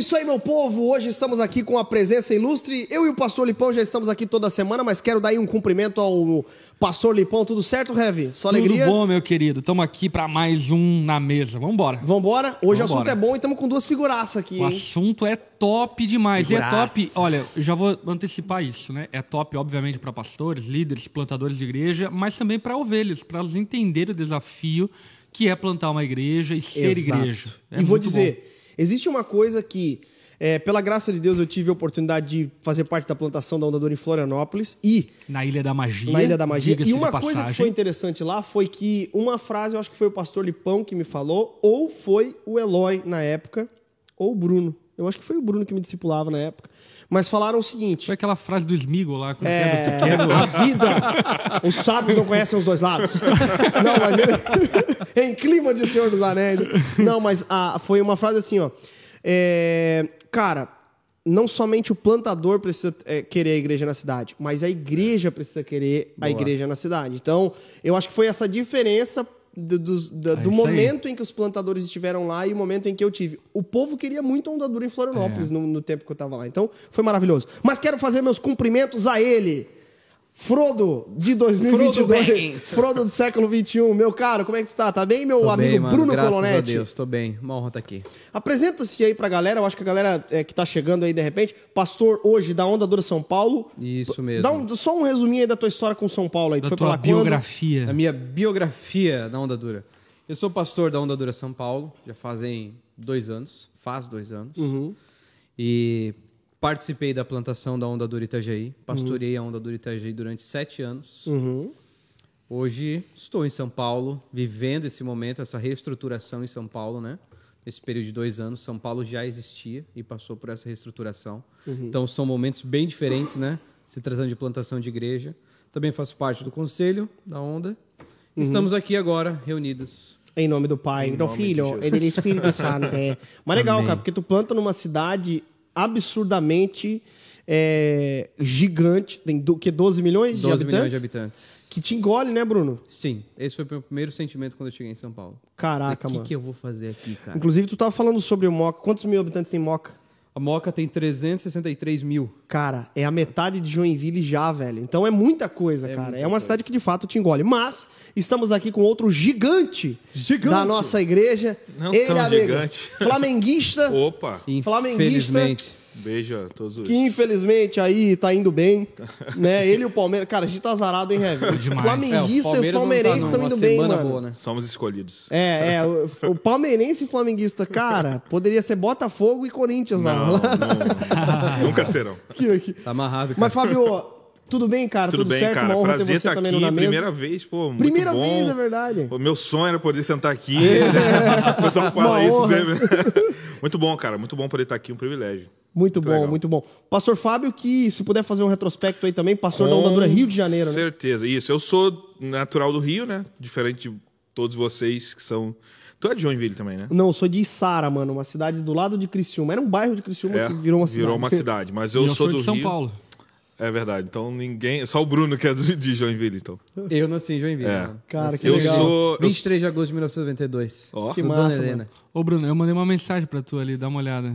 isso aí, meu povo. Hoje estamos aqui com a presença ilustre. Eu e o pastor Lipão já estamos aqui toda semana, mas quero dar aí um cumprimento ao pastor Lipão. Tudo certo, Rev? Só alegria? Tudo bom, meu querido. Estamos aqui para mais um na mesa. Vambora. Vambora? Hoje o assunto Vambora. é bom e estamos com duas figuraças aqui, O hein? assunto é top demais. E é Figuraça. top. Olha, eu já vou antecipar isso, né? É top, obviamente, para pastores, líderes, plantadores de igreja, mas também para ovelhas, para elas entenderem o desafio que é plantar uma igreja e ser Exato. igreja. É e vou dizer, existe uma coisa que, é, pela graça de Deus, eu tive a oportunidade de fazer parte da plantação da Ondadora em Florianópolis e na Ilha da Magia. na Ilha da Magia. E uma coisa que foi interessante lá foi que uma frase, eu acho que foi o pastor Lipão que me falou, ou foi o Eloy na época, ou o Bruno. Eu acho que foi o Bruno que me discipulava na época. Mas falaram o seguinte: Foi aquela frase do Smigo lá. com é, que é a vida, os sábios não conhecem os dois lados. Não, mas ele, em clima de Senhor dos Anéis. Não, mas ah, foi uma frase assim, ó. É, cara, não somente o plantador precisa é, querer a igreja na cidade, mas a igreja precisa querer a igreja na cidade. Então, eu acho que foi essa diferença do, dos- da- É do isso aí. momento em que os plantadores estiveram lá e o momento em que eu tive. O povo queria muito ondadura em Florianópolis É. no, no tempo que eu estava lá. Então, foi maravilhoso. Mas quero fazer meus cumprimentos a ele. Frodo de 2022. Frodo. Frodo do século 21. Meu caro, como é que você tá? Tá bem, meu Tô amigo bem, mano. Bruno Graças a Colonetti? Deus, tô bem. Uma honra estar aqui. Apresenta-se aí pra galera. Eu acho que a galera é, que tá chegando aí de repente. Pastor hoje da Onda Dura São Paulo. Isso mesmo. Dá um- só um resuminho aí da tua história com São Paulo aí. Tu da foi pra tua lá quando? biografia. A minha biografia da Onda Dura. Eu sou pastor da Onda Dura São Paulo, já fazem dois anos, faz dois anos. Uhum. E participei da plantação da Onda Dura Itajaí, pastorei a Onda Dura Itajaí durante sete anos. Uhum. Hoje estou em São Paulo, vivendo esse momento, essa reestruturação em São Paulo, né? Nesse período de dois anos, São Paulo já existia e passou por essa reestruturação. Então são momentos bem diferentes, né? Se tratando de plantação de igreja. Também faço parte do conselho da Onda. Estamos aqui agora reunidos. Em nome do Pai, do Filho e do Espírito Santo. É. Mas legal, Amém. cara, porque tu planta numa cidade absurdamente é, gigante. Tem do, que 12 milhões de 12 habitantes? milhões de habitantes. Que te engole, né, Bruno? Sim, esse foi o meu primeiro sentimento quando eu cheguei em São Paulo. Caraca, o que, mano. que eu vou fazer aqui, cara? Inclusive, tu tava falando sobre o Moca. Quantos mil habitantes tem Moca? A Moca tem 363 mil. Cara, é a metade de Joinville já, velho. Então é muita coisa, É cara. muita é uma coisa. cidade que de fato te engole. Mas estamos aqui com outro gigante, da nossa igreja. Não Ele, tão amigo, gigante. Flamenguista, Opa! Flamenguista. Infelizmente. Beijo a todos os. que infelizmente aí tá indo bem. né? Ele e o Palmeiras. Cara, a gente tá azarado, hein, Rev? Os Demais. Flamenguistas e os É, o Palmeiras palmeirenses não tá estão numa indo bem, mano. boa, né? Somos escolhidos. É, é. O, o palmeirense e flamenguista, cara, poderia ser Botafogo e Corinthians lá. Não, não, nunca serão. Aqui, aqui. Tá amarrado, cara. Mas, Fábio, tudo bem, cara? Tudo, Tudo, bem, certo? cara. Uma Prazer você estar também aqui. Primeira vez, pô, muito Primeira bom. vez, é verdade. O meu sonho era poder sentar aqui. o pessoal fala Uma isso honra. sempre. muito bom, cara. Muito bom poder estar aqui, um privilégio. Muito bom, legal. muito bom. Pastor Fábio, que se puder fazer um retrospecto aí também, pastor da Ondadura Rio de Janeiro, Com né? certeza. Isso. Eu sou natural do Rio, né? Diferente de todos vocês que são. Tu é de Joinville também, né? Não, eu sou de Içara, mano, uma cidade do lado de Criciúma. Era um bairro de Criciúma É, que virou uma cidade. Virou uma cidade. Mas eu, eu sou sou do de São Rio. Paulo. É verdade. Então ninguém. Só o Bruno que é de Joinville, então. Eu nasci em Joinville, É. mano. Cara, que eu legal. sou. eu 23 de agosto de 1992. Ó. Que no massa. Helena. Ô, Bruno, eu mandei uma mensagem pra tu ali, dá uma olhada.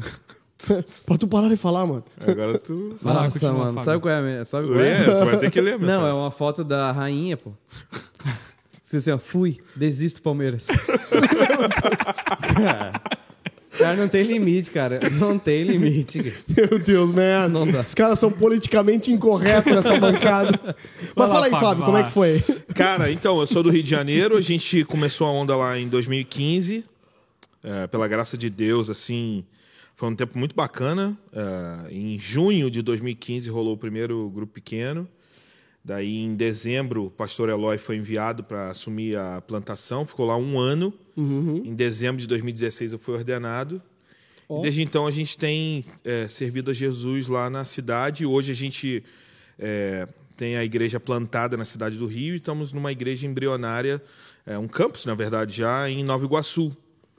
Pra tu parar de falar, mano. Agora tu. Vai lá, Nossa, mano. Fábio. Sabe qual é a minha? Sabe qual é? É, tu vai ter que ler, Não, é uma foto da rainha, pô. Você assim, ó, fui, desisto, Palmeiras. cara, cara, não tem limite, cara. Não tem limite. Meu Deus, man. Não dá. Os caras são politicamente incorretos nessa bancada. Mas lá, fala aí, Fábio, como é que foi? Cara, então, eu sou do Rio de Janeiro. A gente começou a onda lá em 2015. É, pela graça de Deus, assim, foi um tempo muito bacana. É, em junho de 2015 rolou o primeiro grupo pequeno. Daí, em dezembro, o pastor Eloy foi enviado para assumir a plantação. Ficou lá um ano. Em dezembro de 2016, eu fui ordenado. E desde então, a gente tem é, servido a Jesus lá na cidade. Hoje, a gente é, tem a igreja plantada na cidade do Rio e estamos numa igreja embrionária, é, um campus, na verdade, já em Nova Iguaçu.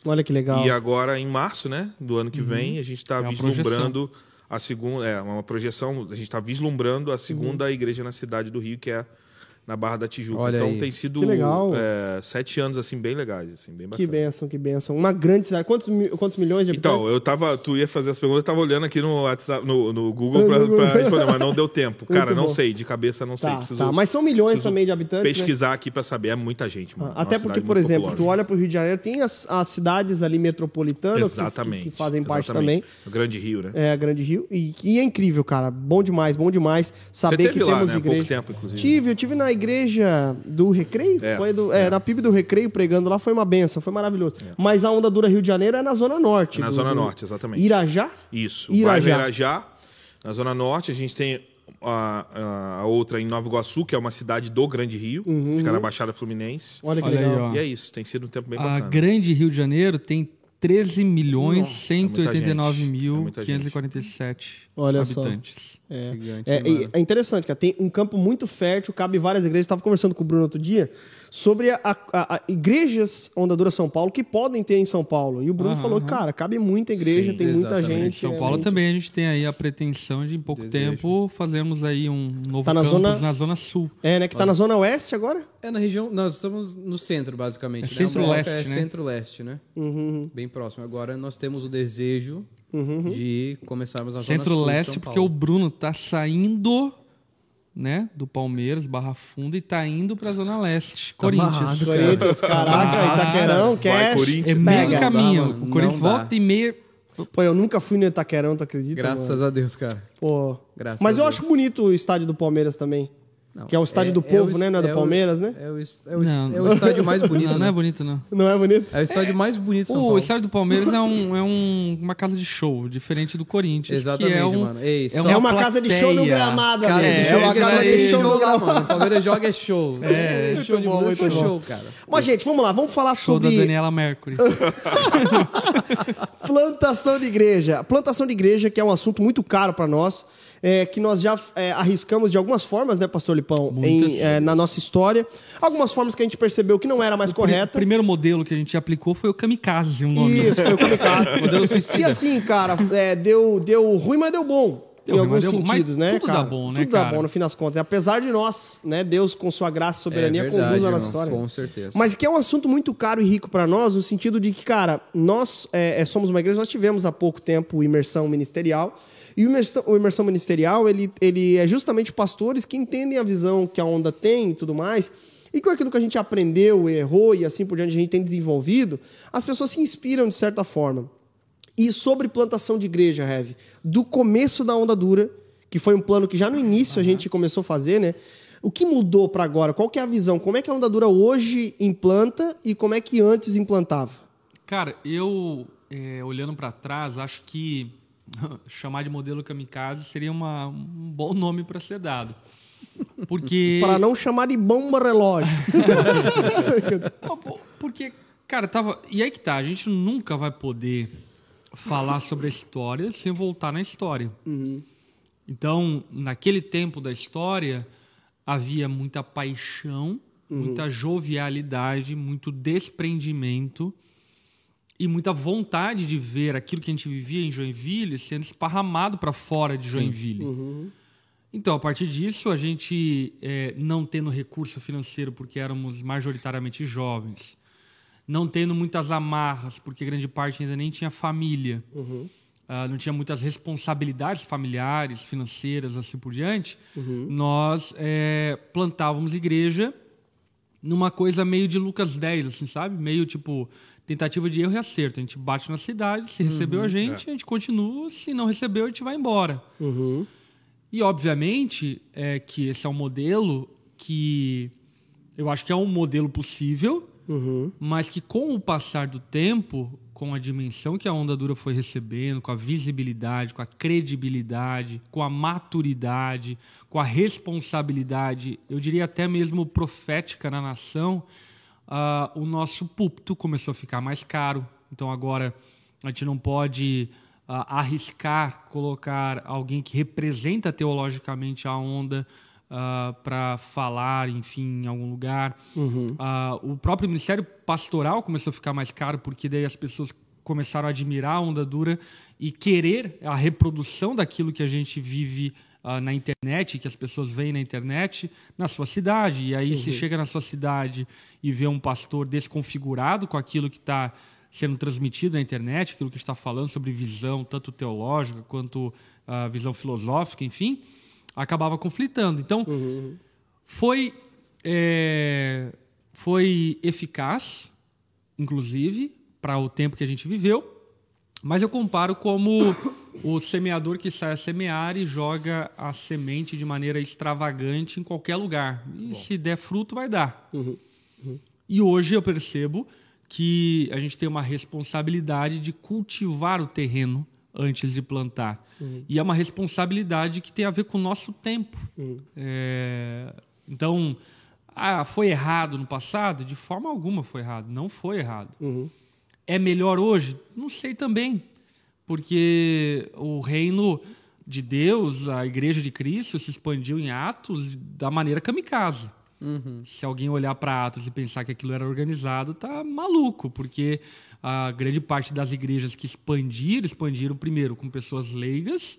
Olha que legal. E agora, em março né, do ano que vem, a gente está É vislumbrando a segunda. É uma projeção, a gente está vislumbrando a segunda igreja na cidade do Rio, que é na Barra da Tijuca. Olha então aí. tem sido Que legal. é, sete anos assim bem legais, assim, bem Que bacana. benção, que benção. Uma grande cidade. Quantos, quantos milhões de habitantes? Então, eu tava, tu ia fazer as perguntas, eu tava olhando aqui no WhatsApp, no, no Google pra, pra responder, mas não deu tempo. Cara, não sei, de cabeça não sei. Tá, Preciso, tá. Mas são milhões também de habitantes, né? pesquisar aqui pra saber, é muita gente, mano. Até Uma porque, cidade por exemplo, tu populosa. olha para o Rio de Janeiro, tem as, as cidades ali metropolitanas que- Exatamente. que, fazem parte exatamente. também. O Grande Rio, né? É, a Grande Rio. E, e é incrível, cara. Bom demais, bom demais saber teve que lá, temos né? Há pouco igreja. tempo, inclusive. Tive, eu tive na igreja do Recreio. É, foi do, é, Na PIB do Recreio, pregando lá, foi uma benção, foi maravilhoso. Mas a onda dura Rio de Janeiro é na Zona Norte. É na do- Zona do- Norte, exatamente. Irajá? Isso. Irajá. Irajá, na Zona Norte. A gente tem a, a- a outra em Nova Iguaçu, que é uma cidade do Grande Rio. Uhum. Fica na Baixada Fluminense. Olha que Olha aí, legal. ó. E é isso. Tem sido um tempo bem A bacana. grande Rio de Janeiro tem 13 milhões muita 189 gente. mil É muita gente. 547 Olha só. É, Gigante, é, é interessante, cara. Tem um campo muito fértil, cabe várias igrejas. Estava conversando com o Bruno outro dia sobre a, a- a- igrejas Ondadura São Paulo que podem ter em São Paulo. E o Bruno Aham, falou, aham. cara, cabe muita igreja, Sim, tem muita exatamente. gente. São é Paulo muito- também a gente tem aí a pretensão de em pouco Desejo. tempo fazermos aí um novo Tá na campus zona- na zona sul. É, né? Que tá na Zona Oeste agora? É na região. Nós estamos no centro, basicamente. É né? Centro-leste, É né? centro-leste, né? Uhum, Bem próximo. Agora nós temos o desejo de começarmos a zona Centro-leste, porque o. Bruno tá saindo, né, do Palmeiras, Barra Funda, e tá indo pra Zona Leste. Corinthians. amarrado, Corinthians, caraca, Ah, Itaquerão, Cash. Corinthians. É meio Pega. caminho. Dá, o Corinthians Não dá. volta e meia. Pô, eu nunca fui no Itaquerão, tu acredita? Graças mano? a Deus, cara. Pô. Graças Mas a eu Deus. acho bonito o estádio do Palmeiras também. Não, Que é o estádio do o povo, es- né? Não é do o- Palmeiras, né? É o, é o, Não. é o estádio mais bonito. não, não né? é bonito, não. Não é bonito? É o estádio mais bonito de São O estádio do Palmeiras é, um, é um- uma casa de show, diferente do Corinthians. Exatamente, que é um, mano. Ei, é É uma casa de show no gramado, de É, show, é uma casa de show no lá, gramado. mano. O Palmeiras joga é show. É, Muito show de bola, é show, cara. Mas, gente, vamos lá, vamos falar Show da sobre Daniela Mercury. plantação de igreja. Plantação de igreja, que é um assunto muito caro para nós, é, que nós já é, arriscamos de algumas formas, né, Pastor Lipão, em, é, na nossa história. Algumas formas que a gente percebeu que não era mais O correta. primeiro modelo que a gente aplicou foi o Kamikaze, o nome. Isso, foi o complicado. Modelo suicida. E assim, cara, é, deu, deu ruim, mas deu bom. Deu em ruim, alguns deu bom. sentidos, né, tudo dá cara? bom, né, Tudo dá cara? bom, no fim das contas. Apesar de nós, né, Deus, com sua graça e soberania, É verdade, conduz a nossa irmão, história. Com certeza. Mas que é um assunto muito caro e rico para nós, no sentido de que, cara, nós é, é, somos uma igreja, nós tivemos há pouco tempo imersão ministerial. E o imersão, o imersão ministerial, ele, ele é justamente pastores que entendem a visão que a onda tem e tudo mais. E com aquilo que a gente aprendeu, errou e assim por diante a gente tem desenvolvido, as pessoas se inspiram de certa forma. E sobre plantação de igreja, Heavy, do começo da onda dura, que foi um plano que já no início a gente começou a fazer, né? O que mudou para agora? Qual que é a visão? Como é que a onda dura hoje implanta e como é que antes implantava? Cara, eu, é, olhando pra trás, acho que chamar de modelo kamikaze seria uma- um bom nome para ser dado. Porque. Para não chamar de bomba relógio. Porque, cara, tava. E aí que tá, a gente nunca vai poder falar sobre a história sem voltar na história. Então, naquele tempo da história, havia muita paixão, muita jovialidade, muito desprendimento e muita vontade de ver aquilo que a gente vivia em Joinville sendo esparramado para fora de Joinville. Então, a partir disso, a gente, eh, não tendo recurso financeiro porque éramos majoritariamente jovens, não tendo muitas amarras porque grande parte ainda nem tinha família, ah, não tinha muitas responsabilidades familiares, financeiras, assim por diante, nós eh, plantávamos igreja numa coisa meio de Lucas 10, assim, sabe? Meio tipo tentativa de erro e acerto. A gente bate na cidade, se recebeu a gente, a gente continua, se não recebeu, a gente vai embora. E, obviamente, é que esse é um modelo que eu acho que é um modelo possível, mas que com o passar do tempo, com a dimensão que a onda dura foi recebendo, com a visibilidade, com a credibilidade, com a maturidade, com a responsabilidade, eu diria até mesmo profética na nação, ah, o nosso púlpito começou a ficar mais caro. Então agora a gente não pode ah, arriscar colocar alguém que representa teologicamente a onda para falar, enfim, em algum lugar. Ah, o próprio ministério pastoral começou a ficar mais caro porque daí as pessoas começaram a admirar a onda dura e querer a reprodução daquilo que a gente vive ah, na internet, que as pessoas veem na internet, na sua cidade. E aí, se chega na sua cidade e vê um pastor desconfigurado com aquilo que está sendo transmitido na internet, aquilo que está falando sobre visão, tanto teológica quanto ah, visão filosófica, enfim, acabava conflitando. Então, foi, é, foi eficaz, inclusive, para o tempo que a gente viveu, mas eu comparo como o semeador que sai a semear e joga a semente de maneira extravagante em qualquer lugar. E se der fruto, vai dar. E hoje eu percebo que a gente tem uma responsabilidade de cultivar o terreno antes de plantar. E é uma responsabilidade que tem a ver com o nosso tempo. É, então, ah, foi errado no passado? De forma alguma foi errado. Não foi errado. É melhor hoje? Não sei também. Porque o reino de Deus, a igreja de Cristo, se expandiu em Atos da maneira kamikaze. Se alguém olhar para Atos e pensar que aquilo era organizado, tá maluco, porque a grande parte das igrejas que expandiram, expandiram primeiro com pessoas leigas,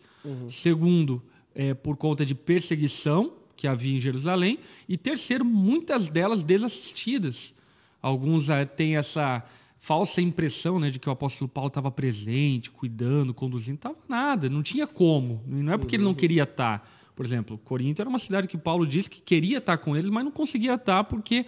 segundo, é, por conta de perseguição que havia em Jerusalém, e terceiro, muitas delas desassistidas. Alguns eh, têm essa falsa impressão né, de que o apóstolo Paulo estava presente, cuidando, conduzindo. Estava nada, não tinha como. Não é porque ele não queria estar. Por exemplo, Corinto era uma cidade que Paulo disse que queria estar com eles, mas não conseguia estar porque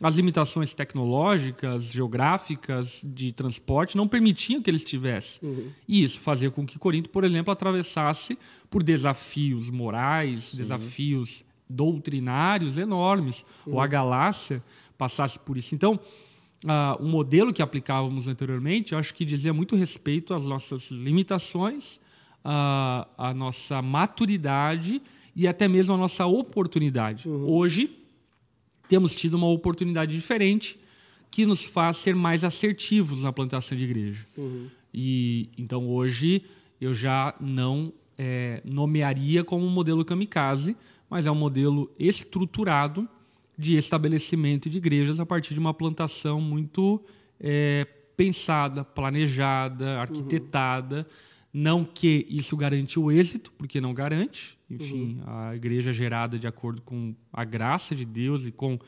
as limitações tecnológicas, geográficas, de transporte não permitiam que ele estivesse. E isso fazia com que Corinto, por exemplo, atravessasse por desafios morais, desafios doutrinários enormes, ou a Galácia passasse por isso. Então, ah, o modelo que aplicávamos anteriormente, eu acho que dizia muito respeito às nossas limitações, à, à nossa maturidade e até mesmo à nossa oportunidade. Hoje, temos tido uma oportunidade diferente que nos faz ser mais assertivos na plantação de igreja. E então hoje eu já não eh, nomearia como um modelo kamikaze, mas é um modelo estruturado de estabelecimento de igrejas a partir de uma plantação muito eh, pensada, planejada, arquitetada. Não que isso garante o êxito, porque não garante. Enfim, a igreja é gerada de acordo com a graça de Deus e com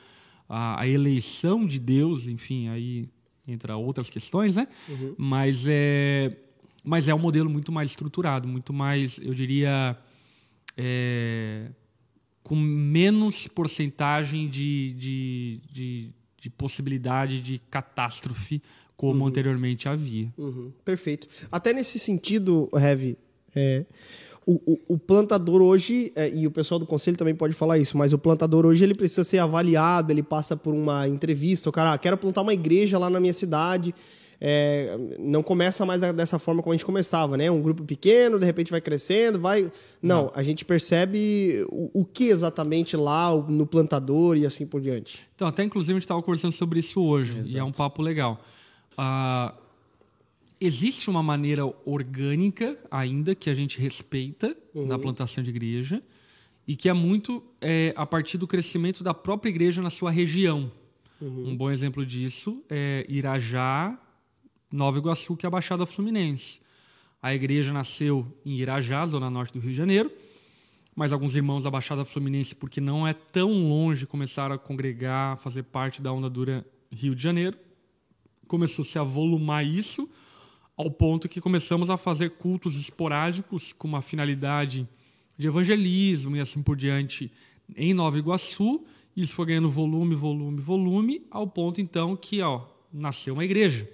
a, a eleição de Deus, enfim, aí entra outras questões, né? Mas é, mas é um modelo muito mais estruturado, muito mais, eu diria, é, com menos porcentagem de, de, de, de possibilidade de catástrofe como anteriormente havia. Uhum, perfeito. Até nesse sentido, Heavy, é, o, o- o plantador hoje, é, e o pessoal do conselho também pode falar isso, mas o plantador hoje ele precisa ser avaliado, ele passa por uma entrevista, o cara, ah, quero plantar uma igreja lá na minha cidade. É, não começa mais dessa forma como a gente começava, né? Um grupo pequeno, de repente vai crescendo, vai. Não, a gente percebe o, o que exatamente lá no plantador e assim por diante. Então, até inclusive a gente estava conversando sobre isso hoje, e é um papo legal. Ah, existe uma maneira orgânica ainda que a gente respeita na plantação de igreja e que é muito é, a partir do crescimento da própria igreja na sua região. Um bom exemplo disso é Irajá, Nova Iguaçu, que é a Baixada Fluminense. A igreja nasceu em Irajá, zona norte do Rio de Janeiro, mas alguns irmãos da Baixada Fluminense, porque não é tão longe, começaram a congregar, fazer parte da onda dura Rio de Janeiro. Começou-se a volumar isso, ao ponto que começamos a fazer cultos esporádicos com uma finalidade de evangelismo e assim por diante em Nova Iguaçu. Isso foi ganhando volume, volume, volume, ao ponto então que ó, nasceu uma igreja.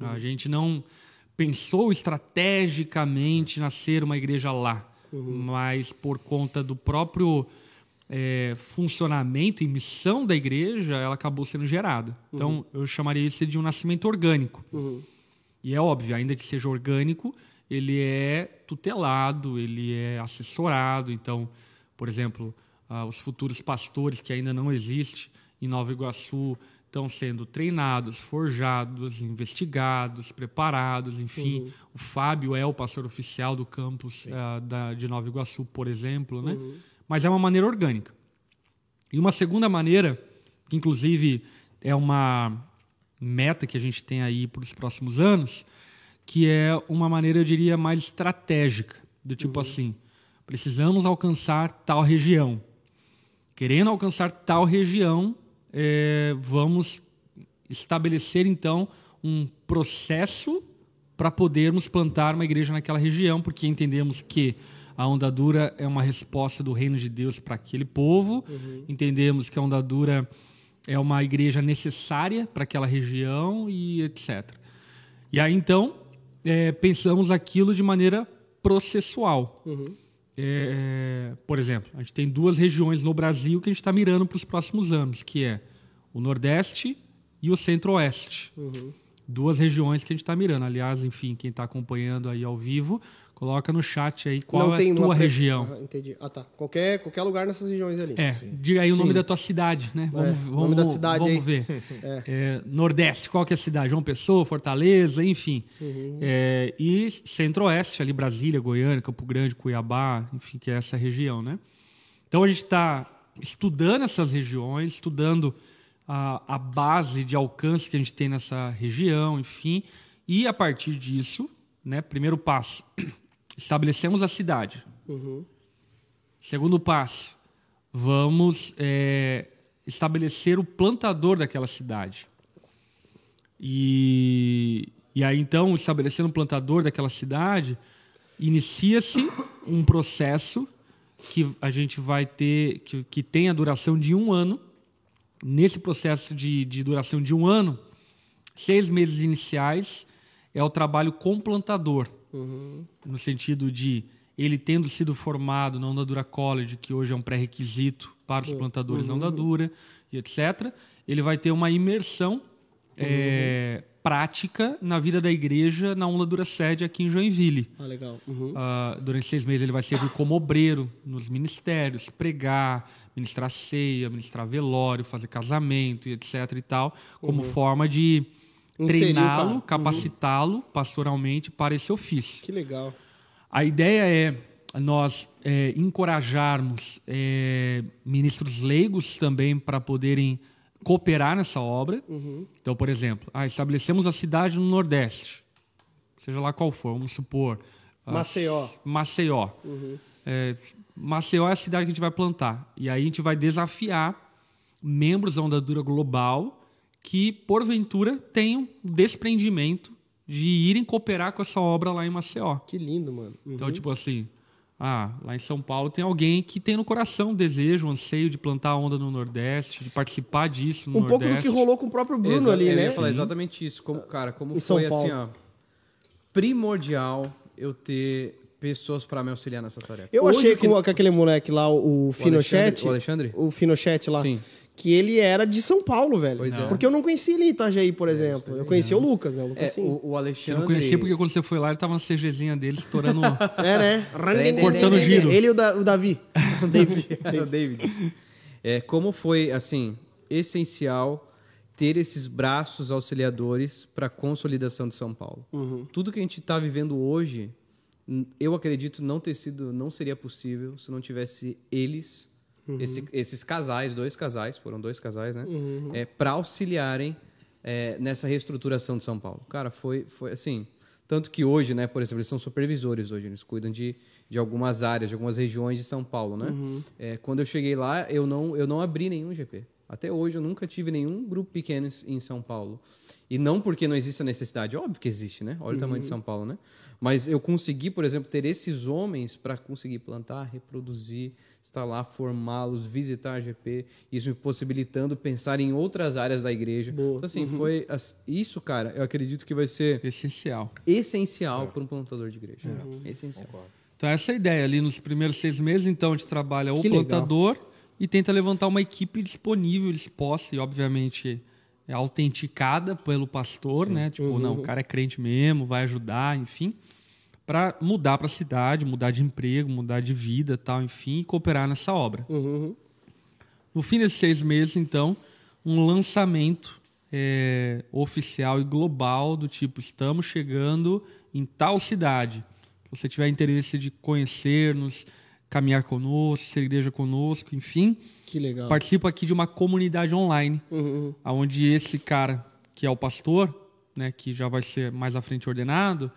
A gente não pensou estrategicamente nascer uma igreja lá, mas por conta do próprio é, funcionamento e missão da igreja, ela acabou sendo gerada. Então, eu chamaria isso de um nascimento orgânico. E é óbvio, ainda que seja orgânico, ele é tutelado, ele é assessorado. Então, por exemplo, ah, os futuros pastores que ainda não existem em Nova Iguaçu estão sendo treinados, forjados, investigados, preparados, enfim. O Fábio é o pastor oficial do campus ah, da, de Nova Iguaçu, por exemplo, né? Mas é uma maneira orgânica. E uma segunda maneira, que inclusive é uma meta que a gente tem aí para os próximos anos, que é uma maneira, eu diria, mais estratégica. Do tipo assim, precisamos alcançar tal região. Querendo alcançar tal região, é, vamos estabelecer então um processo para podermos plantar uma igreja naquela região, porque entendemos que a onda dura é uma resposta do reino de Deus para aquele povo, uhum. entendemos que a onda dura é uma igreja necessária para aquela região e etc. E aí então é, pensamos aquilo de maneira processual. Uhum. É, por exemplo, a gente tem duas regiões no Brasil que a gente está mirando para os próximos anos, que é o Nordeste e o Centro-Oeste. Uhum. Duas regiões que a gente está mirando. Aliás, enfim, quem está acompanhando aí ao vivo, Coloca no chat aí qual Não é a tua região. Ah, entendi. Ah, tá. Qualquer, qualquer lugar nessas regiões ali. É, Sim. diga aí o nome da tua cidade, né? Vamos, é, vamos, nome da cidade vamos aí. ver. É. É, Nordeste, qual que é a cidade? João Pessoa, Fortaleza, enfim. Uhum. É, e Centro-Oeste, ali Brasília, Goiânia, Campo Grande, Cuiabá, enfim, que é essa região, né? Então a gente está estudando essas regiões, estudando a, a base de alcance que a gente tem nessa região, enfim. E a partir disso, né, primeiro passo estabelecemos a cidade. Uhum. Segundo passo, vamos é, estabelecer o plantador daquela cidade. E, e aí, então, estabelecendo o plantador daquela cidade, inicia-se um processo que a gente vai ter, que, que tem a duração de um ano. Nesse processo de, de duração de um ano, seis meses iniciais é o trabalho com plantador. Uhum. No sentido de ele tendo sido formado na Onda Dura College, que hoje é um pré-requisito para os uhum. plantadores uhum. da Onda Dura, e etc., ele vai ter uma imersão é, prática na vida da igreja na Onda Dura Sede aqui em Joinville. Ah, legal. Uh, durante seis meses ele vai servir como obreiro nos ministérios, pregar, ministrar ceia, ministrar velório, fazer casamento e etc e tal, como uhum. forma de treiná-lo, uhum. capacitá-lo pastoralmente para esse ofício. Que legal. A ideia é nós é, encorajarmos é, ministros leigos também para poderem cooperar nessa obra. Uhum. Então, por exemplo, ah, estabelecemos a cidade no Nordeste, seja lá qual for, vamos supor. Maceió. Maceió. Uhum. É, Maceió é a cidade que a gente vai plantar. E aí a gente vai desafiar membros da Onda Dura Global que, porventura, tenham desprendimento de irem cooperar com essa obra lá em Maceió. Que lindo, mano. Uhum. Então, tipo assim, ah, lá em São Paulo tem alguém que tem no coração o desejo, o anseio de plantar a onda no Nordeste, de participar disso no um Nordeste. Um pouco do que rolou com o próprio Bruno Exa ali, né? Eu ia falar exatamente isso. Como, cara, como em foi assim, ó, primordial eu ter pessoas para me auxiliar nessa tarefa. Eu Hoje achei que... com, aquele moleque lá, o, o Finochet. O Alexandre? O Finochet lá. Sim que ele era de São Paulo, velho. Pois é. Porque eu não conhecia ele em Itajaí, por exemplo. Eu conhecia o Lucas, né? O, Lucas, é, o, o Alexandre... Você não conhecia porque quando você foi lá, ele tava na CGzinha dele, estourando... é, né? Cortando giro. Ele e o, da, o Davi. o David. o David. É, como foi, assim, essencial ter esses braços auxiliadores para a consolidação de São Paulo. Uhum. Tudo que a gente está vivendo hoje, eu acredito não ter sido, não seria possível se não tivesse eles Uhum. Esse, esses casais, dois casais, foram dois casais, né? Uhum. É, para auxiliarem é, nessa reestruturação de São Paulo. Cara, foi, foi assim. Tanto que hoje, né, por exemplo, eles são supervisores hoje, eles cuidam de, de algumas áreas, de algumas regiões de São Paulo, né? Uhum. É, quando eu cheguei lá, eu não, eu não abri nenhum GP. Até hoje eu nunca tive nenhum grupo pequeno em São Paulo. E não porque não existe a necessidade, óbvio que existe, né? Olha o tamanho de uhum. São Paulo, né? Mas eu consegui, por exemplo, ter esses homens para conseguir plantar, reproduzir, estar lá, formá-los, visitar a GP, isso me possibilitando pensar em outras áreas da igreja. Boa. Então, assim, uhum. foi. Isso, cara, eu acredito que vai ser. Essencial. Essencial é. para um plantador de igreja. Uhum. Essencial. Concordo. Então, essa é a ideia. Ali nos primeiros seis meses, então, a gente trabalha o que plantador legal. e tenta levantar uma equipe disponível, disposta e, obviamente é autenticada pelo pastor, Sim. né? Tipo, uhum. não, o cara é crente mesmo, vai ajudar, enfim, para mudar para a cidade, mudar de emprego, mudar de vida, tal, enfim, e cooperar nessa obra. Uhum. No fim desses seis meses, então, um lançamento é, oficial e global do tipo estamos chegando em tal cidade. Se você tiver interesse de conhecer-nos, caminhar conosco, ser igreja conosco, enfim. Que legal. Participo aqui de uma comunidade online, uhum. onde esse cara, que é o pastor, né, que já vai ser mais à frente ordenado,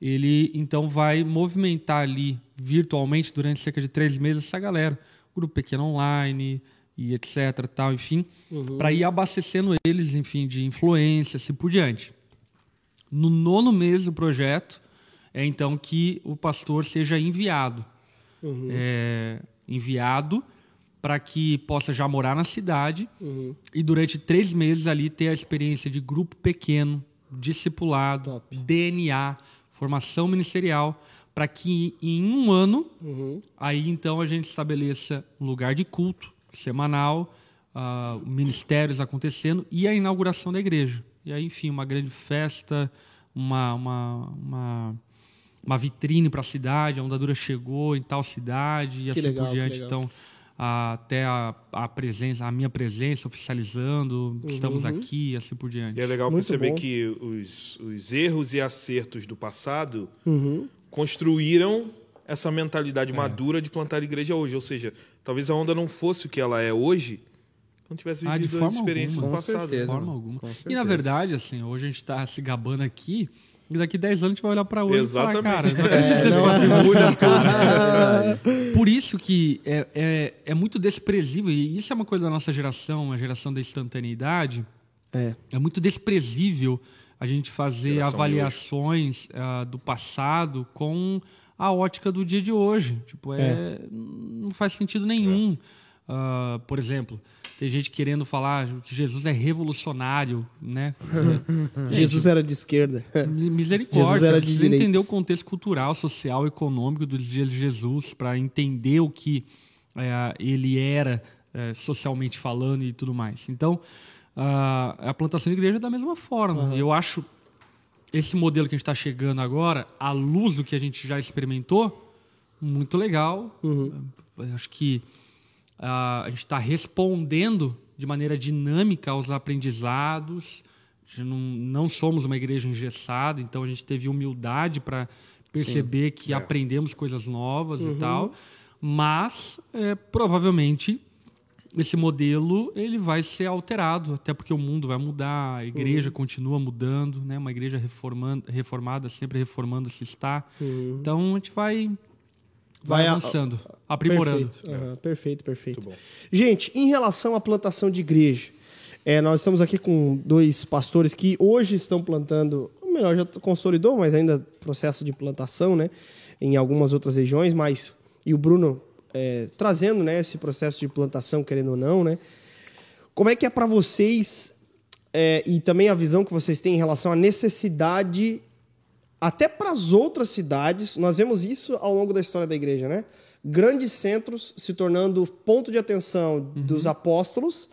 ele então vai movimentar ali virtualmente durante cerca de três meses essa galera. Grupo pequeno online e etc, tal, enfim, para ir abastecendo eles, enfim, de influência, assim por diante. No nono mês do projeto é então que o pastor seja enviado. É, enviado para que possa já morar na cidade e durante três meses ali ter a experiência de grupo pequeno, discipulado, Top. DNA, formação ministerial, para que em um ano, Uhum. aí então a gente estabeleça um lugar de culto semanal, ah, ministérios acontecendo e a inauguração da igreja. E aí, enfim, uma grande festa, uma, uma, uma, uma vitrine para a cidade, a ondadura chegou em tal cidade e Que assim legal, por diante. Então, até a, a presença, a minha presença oficializando, estamos aqui e assim por diante. E é legal Muito perceber bom. que os, os erros e acertos do passado Uhum. construíram essa mentalidade madura de plantar igreja hoje. Ou seja, talvez a onda não fosse o que ela é hoje, não tivesse Ah, de vivido as forma experiências alguma. do Com passado. certeza. De forma alguma. E na verdade, assim, hoje a gente está se gabando aqui, daqui 10 anos a gente vai olhar para hoje Exatamente. e falar, cara, não acredito que você não, fazia é- muda É Por isso que é, é, é muito desprezível, e isso é uma coisa da nossa geração, a geração da instantaneidade, É. é muito desprezível a gente fazer Geração avaliações ah, do passado com a ótica do dia de hoje. Tipo, é, não faz sentido nenhum. Ah, por exemplo, tem gente querendo falar que Jesus é revolucionário, né? Jesus era de esquerda. Mi- Misericórdia. Jesus era de precisa direita. entender o contexto cultural, social, econômico dos dias de Jesus para entender o que eh, ele era eh, socialmente falando e tudo mais. Então, ah, a plantação de igreja é da mesma forma. Eu acho esse modelo que a gente está chegando agora, à luz do que a gente já experimentou, muito legal. Eu acho que a gente está respondendo de maneira dinâmica aos aprendizados. Não, não somos uma igreja engessada, então a gente teve humildade para perceber que aprendemos coisas novas e tal. Mas é, provavelmente esse modelo ele vai ser alterado, até porque o mundo vai mudar, a igreja continua mudando, né? Uma igreja reformando, reformada, sempre reformando se está. Então a gente vai, vai, Vai a- avançando, aprimorando. Perfeito, aham, perfeito, perfeito. Gente, em relação à plantação de igreja, é, nós estamos aqui com dois pastores que hoje estão plantando, ou melhor, já consolidou, mas ainda processo de plantação, né? Em algumas outras regiões, mas e o Bruno é, trazendo, né, esse processo de plantação, querendo ou não, né? Como é que é para vocês é, e também a visão que vocês têm em relação à necessidade até para as outras cidades, nós vemos isso ao longo da história da igreja, né? Grandes centros se tornando ponto de atenção dos apóstolos,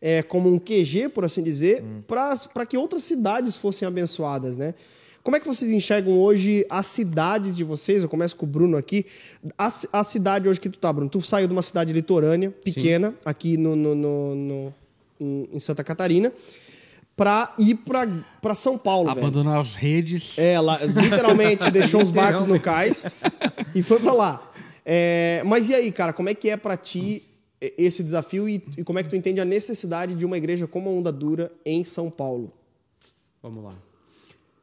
é, como um QG, por assim dizer, para que outras cidades fossem abençoadas, né? Como é que vocês enxergam hoje as cidades de vocês? Eu começo com o Bruno aqui. A, a cidade hoje que tu tá, Bruno, tu saiu de uma cidade litorânea, pequena, aqui no, no- no- no- em Santa Catarina, para ir para São Paulo, velho. Abandonar as redes. É, ela literalmente deixou os barcos no cais e foi pra lá. É, mas e aí, cara, como é que é pra ti esse desafio e, e como é que tu entende a necessidade de uma igreja como a Onda Dura em São Paulo? Vamos lá.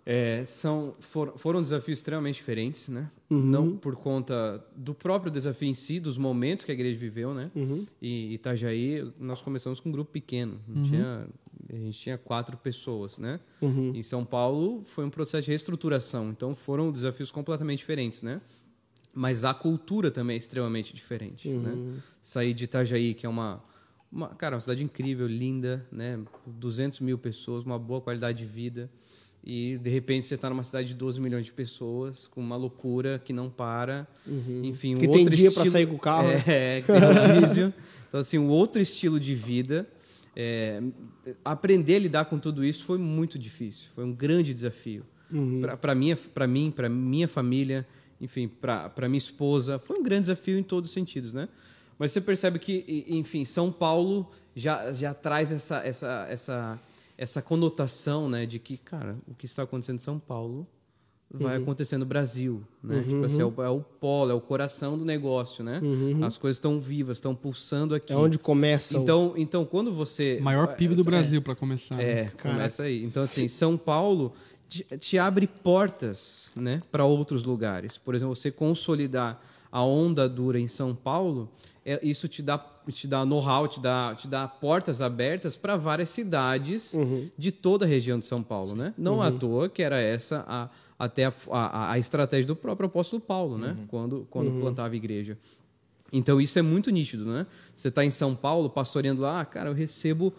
É, são, for- foram desafios extremamente diferentes, né? Não por conta do próprio desafio em si, dos momentos que a igreja viveu, né? E Itajaí, nós começamos com um grupo pequeno. Não Tinha, a gente tinha quatro pessoas, né? Em São Paulo foi um processo de reestruturação. Então foram desafios completamente diferentes, né? Mas a cultura também é extremamente diferente, né? Sair de Itajaí, que é uma, uma, cara, uma cidade incrível, linda, né? 200 mil pessoas, uma boa qualidade de vida. E, de repente, você está numa cidade de 12 milhões de pessoas, com uma loucura que não para. Enfim, um Que tem outro dia estilo- sair com o carro, né? É, que tem. Então, assim, um outro estilo de vida. É, aprender a lidar com tudo isso foi muito difícil. Foi um grande desafio. Para minha, para mim, para minha família, enfim, para minha esposa, foi um grande desafio em todos os sentidos, né? Mas você percebe que, enfim, São Paulo já, já traz essa, essa, essa, essa conotação, né, de que, cara, o que está acontecendo em São Paulo vai acontecer no Brasil, né? Tipo assim, é o, é o polo, é o coração do negócio, né? As coisas estão vivas, estão pulsando aqui. É onde começa o- Então, então quando você Maior PIB do Essa- Brasil, para começar. né? é, começa aí. Então, assim, São Paulo te, te abre portas né, para outros lugares. Por exemplo, você consolidar a onda dura em São Paulo, é, isso te dá te dá know-how, te dá, te dá portas abertas para várias cidades Uhum. de toda a região de São Paulo, né? Não à toa que era essa a, até a, a, a estratégia do próprio apóstolo Paulo, né? Quando, quando plantava igreja. Então isso é muito nítido, né? Você está em São Paulo, pastoreando lá, ah, cara, eu recebo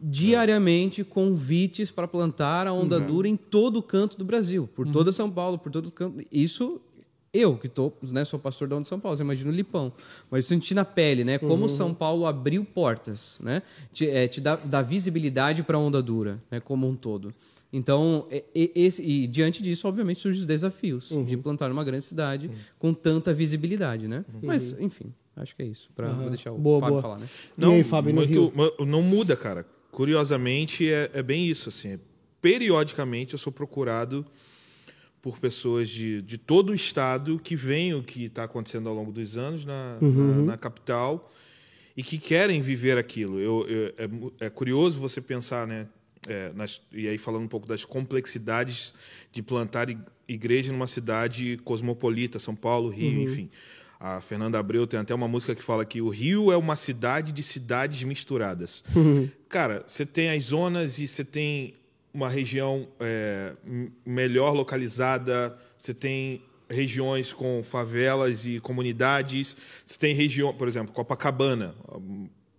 diariamente convites para plantar a onda dura em todo o canto do Brasil, por toda São Paulo, por todo canto. Isso eu que tô, né, sou pastor da onda de São Paulo, você imagina o Lipão. Mas isso senti na pele, né? Como São Paulo abriu portas, né? Te, é, te dá, dá visibilidade para a onda dura, né, como um todo. Então, e, e- esse, e diante disso, obviamente, surgem os desafios de plantar numa grande cidade com tanta visibilidade, né? Mas, enfim, acho que é isso. Vou deixar o Boa, Fábio boa. falar, né? E aí, Fábio, no muito, não muda, cara. Curiosamente, é, é bem isso. Assim, periodicamente, eu sou procurado por pessoas de, de todo o estado que veem o que está acontecendo ao longo dos anos na, Uhum. na, na capital e que querem viver aquilo. Eu, eu- é, é curioso você pensar, né? é, nas- e aí falando um pouco das complexidades de plantar ig- igreja numa cidade cosmopolita, São Paulo, Rio, enfim. A Fernanda Abreu tem até uma música que fala que o Rio é uma cidade de cidades misturadas. Cara, você tem as zonas e você tem uma região é, melhor localizada, você tem regiões com favelas e comunidades, você tem região, por exemplo, Copacabana, a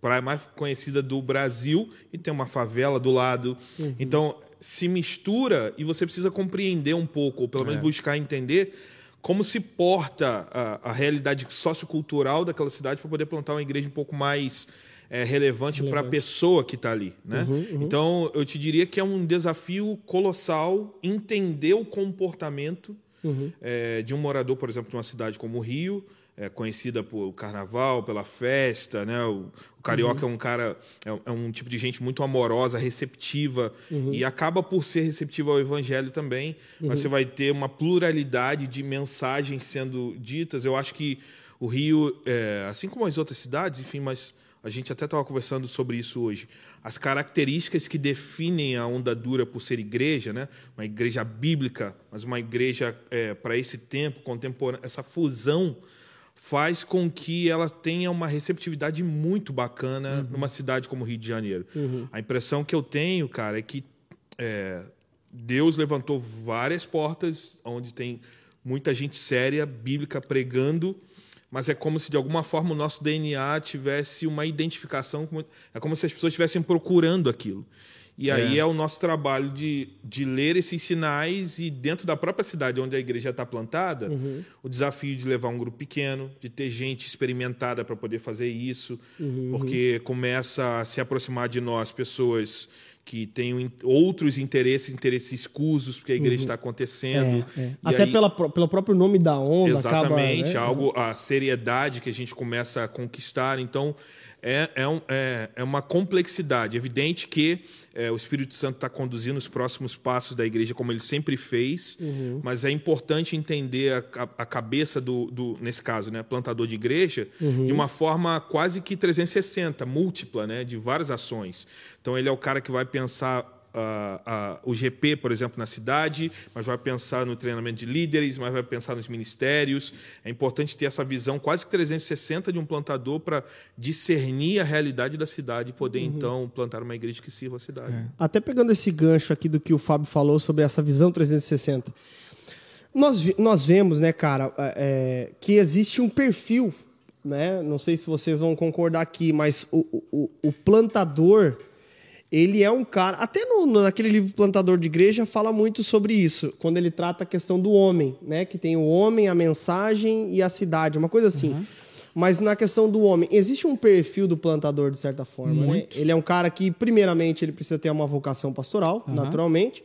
praia mais conhecida do Brasil e tem uma favela do lado. Então, se mistura e você precisa compreender um pouco, ou pelo menos buscar entender como se porta a, a realidade sociocultural daquela cidade para poder plantar uma igreja um pouco mais é, relevante para a pessoa que está ali. Né? Então, eu te diria que é um desafio colossal entender o comportamento é, de um morador, por exemplo, de uma cidade como o Rio, é, conhecida por carnaval, pela festa, né? O, o carioca é um cara, é, é um tipo de gente muito amorosa, receptiva e acaba por ser receptiva ao evangelho também. Mas você vai ter uma pluralidade de mensagens sendo ditas. Eu acho que o Rio, é, assim como as outras cidades, enfim, mas a gente até estava conversando sobre isso hoje. As características que definem a onda dura por ser igreja, né? uma igreja bíblica, mas uma igreja é, para esse tempo contemporâneo, essa fusão faz com que ela tenha uma receptividade muito bacana numa cidade como o Rio de Janeiro. A impressão que eu tenho, cara, é que é, Deus levantou várias portas onde tem muita gente séria, bíblica, pregando, mas é como se de alguma forma o nosso DNA tivesse uma identificação, é como se as pessoas estivessem procurando aquilo. E aí é, o nosso trabalho de, de ler esses sinais e dentro da própria cidade onde a igreja está plantada, o desafio de levar um grupo pequeno, de ter gente experimentada para poder fazer isso, porque começa a se aproximar de nós pessoas que in- outros interesses, interesses escusos, porque a igreja está acontecendo. É, é. Até aí- pela, pelo próprio nome da onda. Exatamente, acaba, né? algo, a seriedade que a gente começa a conquistar. Então, é, é, um- é, é uma complexidade. É evidente que é, o Espírito Santo está conduzindo os próximos passos da igreja, como ele sempre fez, Uhum. mas é importante entender a, ca- a cabeça do, do, nesse caso, né, plantador de igreja, Uhum. de uma forma quase que 360, múltipla, né, de várias ações. Então, ele é o cara que vai pensar ah, ah, o GP, por exemplo, na cidade, mas vai pensar no treinamento de líderes, mas vai pensar nos ministérios. É importante ter essa visão quase que 360 de um plantador para discernir a realidade da cidade e poder, então, plantar uma igreja que sirva a cidade. Até pegando esse gancho aqui do que o Fábio falou sobre essa visão 360. Nós, nós vemos, né, cara, é, que existe um perfil, né? Não sei se vocês vão concordar aqui, mas o, o, o plantador, ele é um cara. Até no, naquele livro Plantador de Igreja fala muito sobre isso, quando ele trata a questão do homem, né? Que tem o homem, a mensagem e a cidade, uma coisa assim. Mas na questão do homem, existe um perfil do plantador, de certa forma, né? Ele é um cara que, primeiramente, ele precisa ter uma vocação pastoral, naturalmente,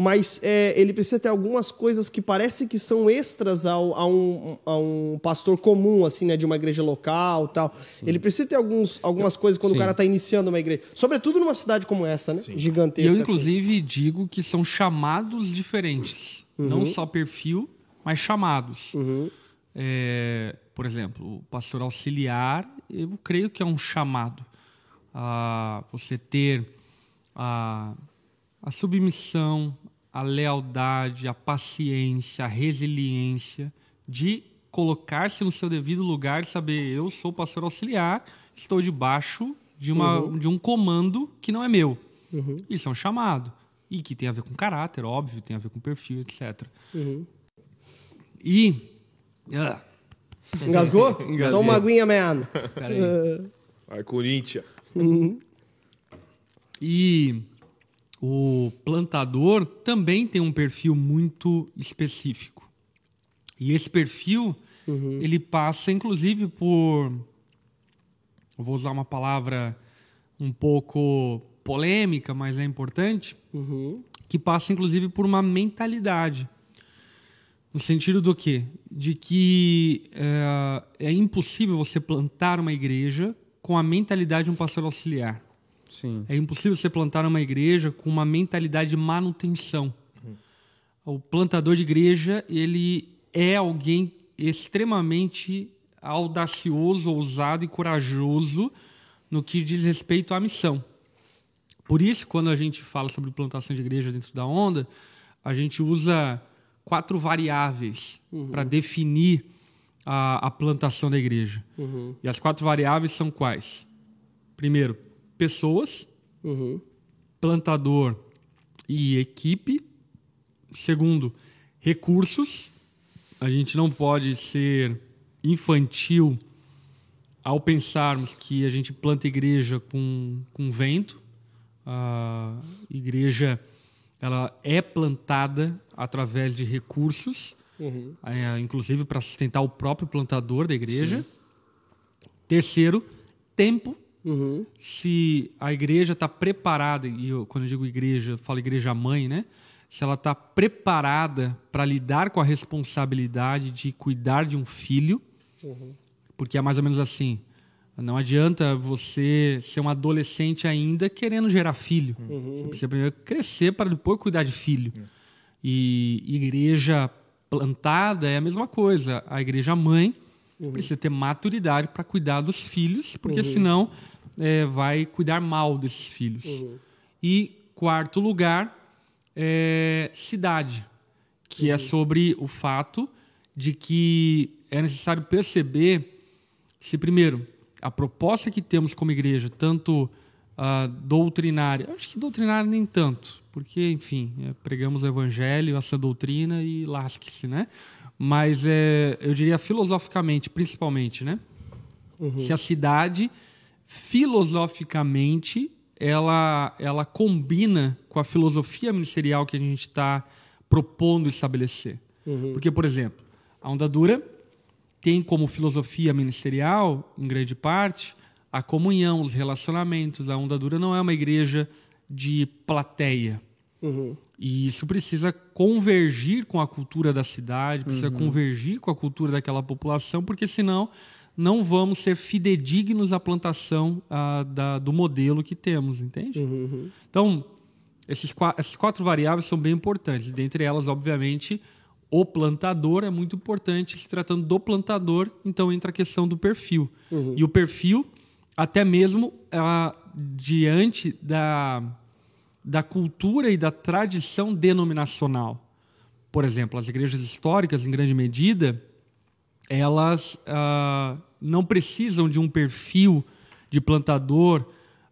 mas é, ele precisa ter algumas coisas que parece que são extras ao, a, um, a um pastor comum, assim, né? De uma igreja local tal. Ele precisa ter alguns, algumas coisas quando Sim. o cara está iniciando uma igreja. Sobretudo numa cidade como essa, né? E Gigantesca. eu, assim. inclusive, digo que são chamados diferentes. Uhum. Não só perfil, mas chamados. É, por exemplo, o pastor auxiliar, eu creio que é um chamado a você ter a, a submissão, a lealdade, a paciência, a resiliência de colocar-se no seu devido lugar e saber, eu sou pastor auxiliar, estou debaixo de, uma, Uhum. de um comando que não é meu. Isso é um chamado. E que tem a ver com caráter, óbvio, tem a ver com perfil, etc. Uhum. E. Ah, Engasgou? Engasguei. Toma uma aguinha, man. peraí. Vai, Corinthians. E o plantador também tem um perfil muito específico. E esse perfil, ele passa inclusive por eu vou usar uma palavra um pouco polêmica, mas é importante, que passa inclusive por uma mentalidade. No sentido do quê? De que é, é impossível você plantar uma igreja com a mentalidade de um pastor auxiliar. Sim. É impossível você plantar uma igreja com uma mentalidade de manutenção. O plantador de igreja, ele é alguém extremamente audacioso, ousado e corajoso no que diz respeito à missão. Por isso, quando a gente fala sobre plantação de igreja dentro da onda, a gente usa quatro variáveis para definir a, a plantação da igreja. E as quatro variáveis são quais? Primeiro, pessoas. Plantador e equipe. Segundo, recursos. A gente não pode ser infantil ao pensarmos que a gente planta igreja com, com vento. A igreja ela é plantada através de recursos, é, inclusive para sustentar o próprio plantador da igreja. Terceiro, tempo. Se a igreja está preparada, e eu, quando eu digo igreja, eu falo igreja mãe, né? Se ela está preparada para lidar com a responsabilidade de cuidar de um filho, porque é mais ou menos assim. Não adianta você ser um adolescente ainda querendo gerar filho. Você precisa primeiro crescer para depois cuidar de filho. E igreja plantada é a mesma coisa. A igreja mãe precisa ter maturidade para cuidar dos filhos, porque senão é, vai cuidar mal desses filhos. E quarto lugar, é cidade, que é sobre o fato de que é necessário perceber se, primeiro, a proposta que temos como igreja, tanto ah, doutrinária, acho que doutrinária nem tanto, porque, enfim, é, pregamos o evangelho, essa doutrina e lasque-se, né? Mas é, eu diria filosoficamente, principalmente, né? Se a cidade, filosoficamente, ela, ela combina com a filosofia ministerial que a gente está propondo estabelecer. Porque, por exemplo, a Onda Dura tem como filosofia ministerial, em grande parte, a comunhão, os relacionamentos. A Onda Dura não é uma igreja de plateia. E isso precisa convergir com a cultura da cidade, precisa convergir com a cultura daquela população, porque senão não vamos ser fidedignos à plantação ah, da- do modelo que temos, entende? Então, esses, essas quatro variáveis são bem importantes. Dentre elas, obviamente, o plantador é muito importante. Se tratando do plantador, então entra a questão do perfil. E o perfil, até mesmo ah, diante da, da cultura e da tradição denominacional. Por exemplo, as igrejas históricas, em grande medida, elas ah, não precisam de um perfil de plantador,